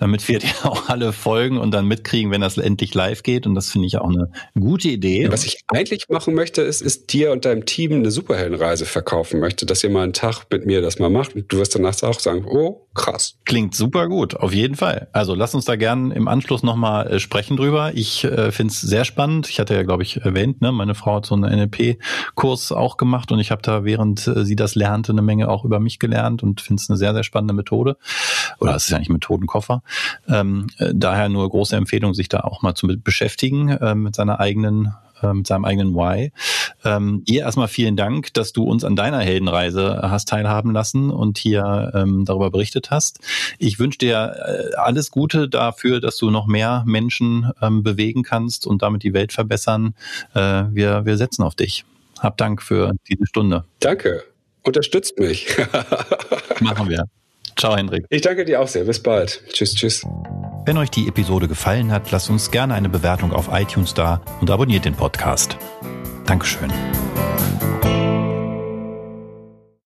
damit wir (laughs) dir auch alle folgen und dann mitkriegen, wenn das endlich live geht. Und das finde ich auch eine gute Idee. Was ich eigentlich machen möchte, ist, ist dir und deinem Team eine Superheldenreise verkaufen möchte, dass ihr mal einen Tag mit mir das mal macht und du wirst danach auch sagen, oh, krass. Klingt super gut, auf jeden Fall. Also lass uns da gern im Anschluss nochmal äh, sprechen drüber. Ich äh, finde es sehr spannend. Ich hatte ja, glaube ich, erwähnt, ne, meine Frau hat so einen NLP-Kurs auch gemacht und ich habe da, während äh, sie das lernte, eine Menge auch über mich gelernt und finde es eine sehr, sehr spannende Methode. Oder es ist ja nicht Methodenkoffer. Ähm, äh, daher nur große Empfehlung, sich da auch mal zu beschäftigen äh, mit seiner eigenen äh, mit seinem eigenen Why. Ähm, ihr erstmal vielen Dank, dass du uns an deiner Heldenreise hast teilhaben lassen und hier ähm, darüber berichtet hast. Ich wünsche dir äh, alles Gute dafür, dass du noch mehr Menschen ähm, bewegen kannst und damit die Welt verbessern. Äh, wir, wir setzen auf dich. Hab Dank für diese Stunde. Danke. Unterstützt mich. Machen wir. Ciao, Hendrik. Ich danke dir auch sehr. Bis bald. Tschüss, tschüss. Wenn euch die Episode gefallen hat, lasst uns gerne eine Bewertung auf iTunes da und abonniert den Podcast. Dankeschön.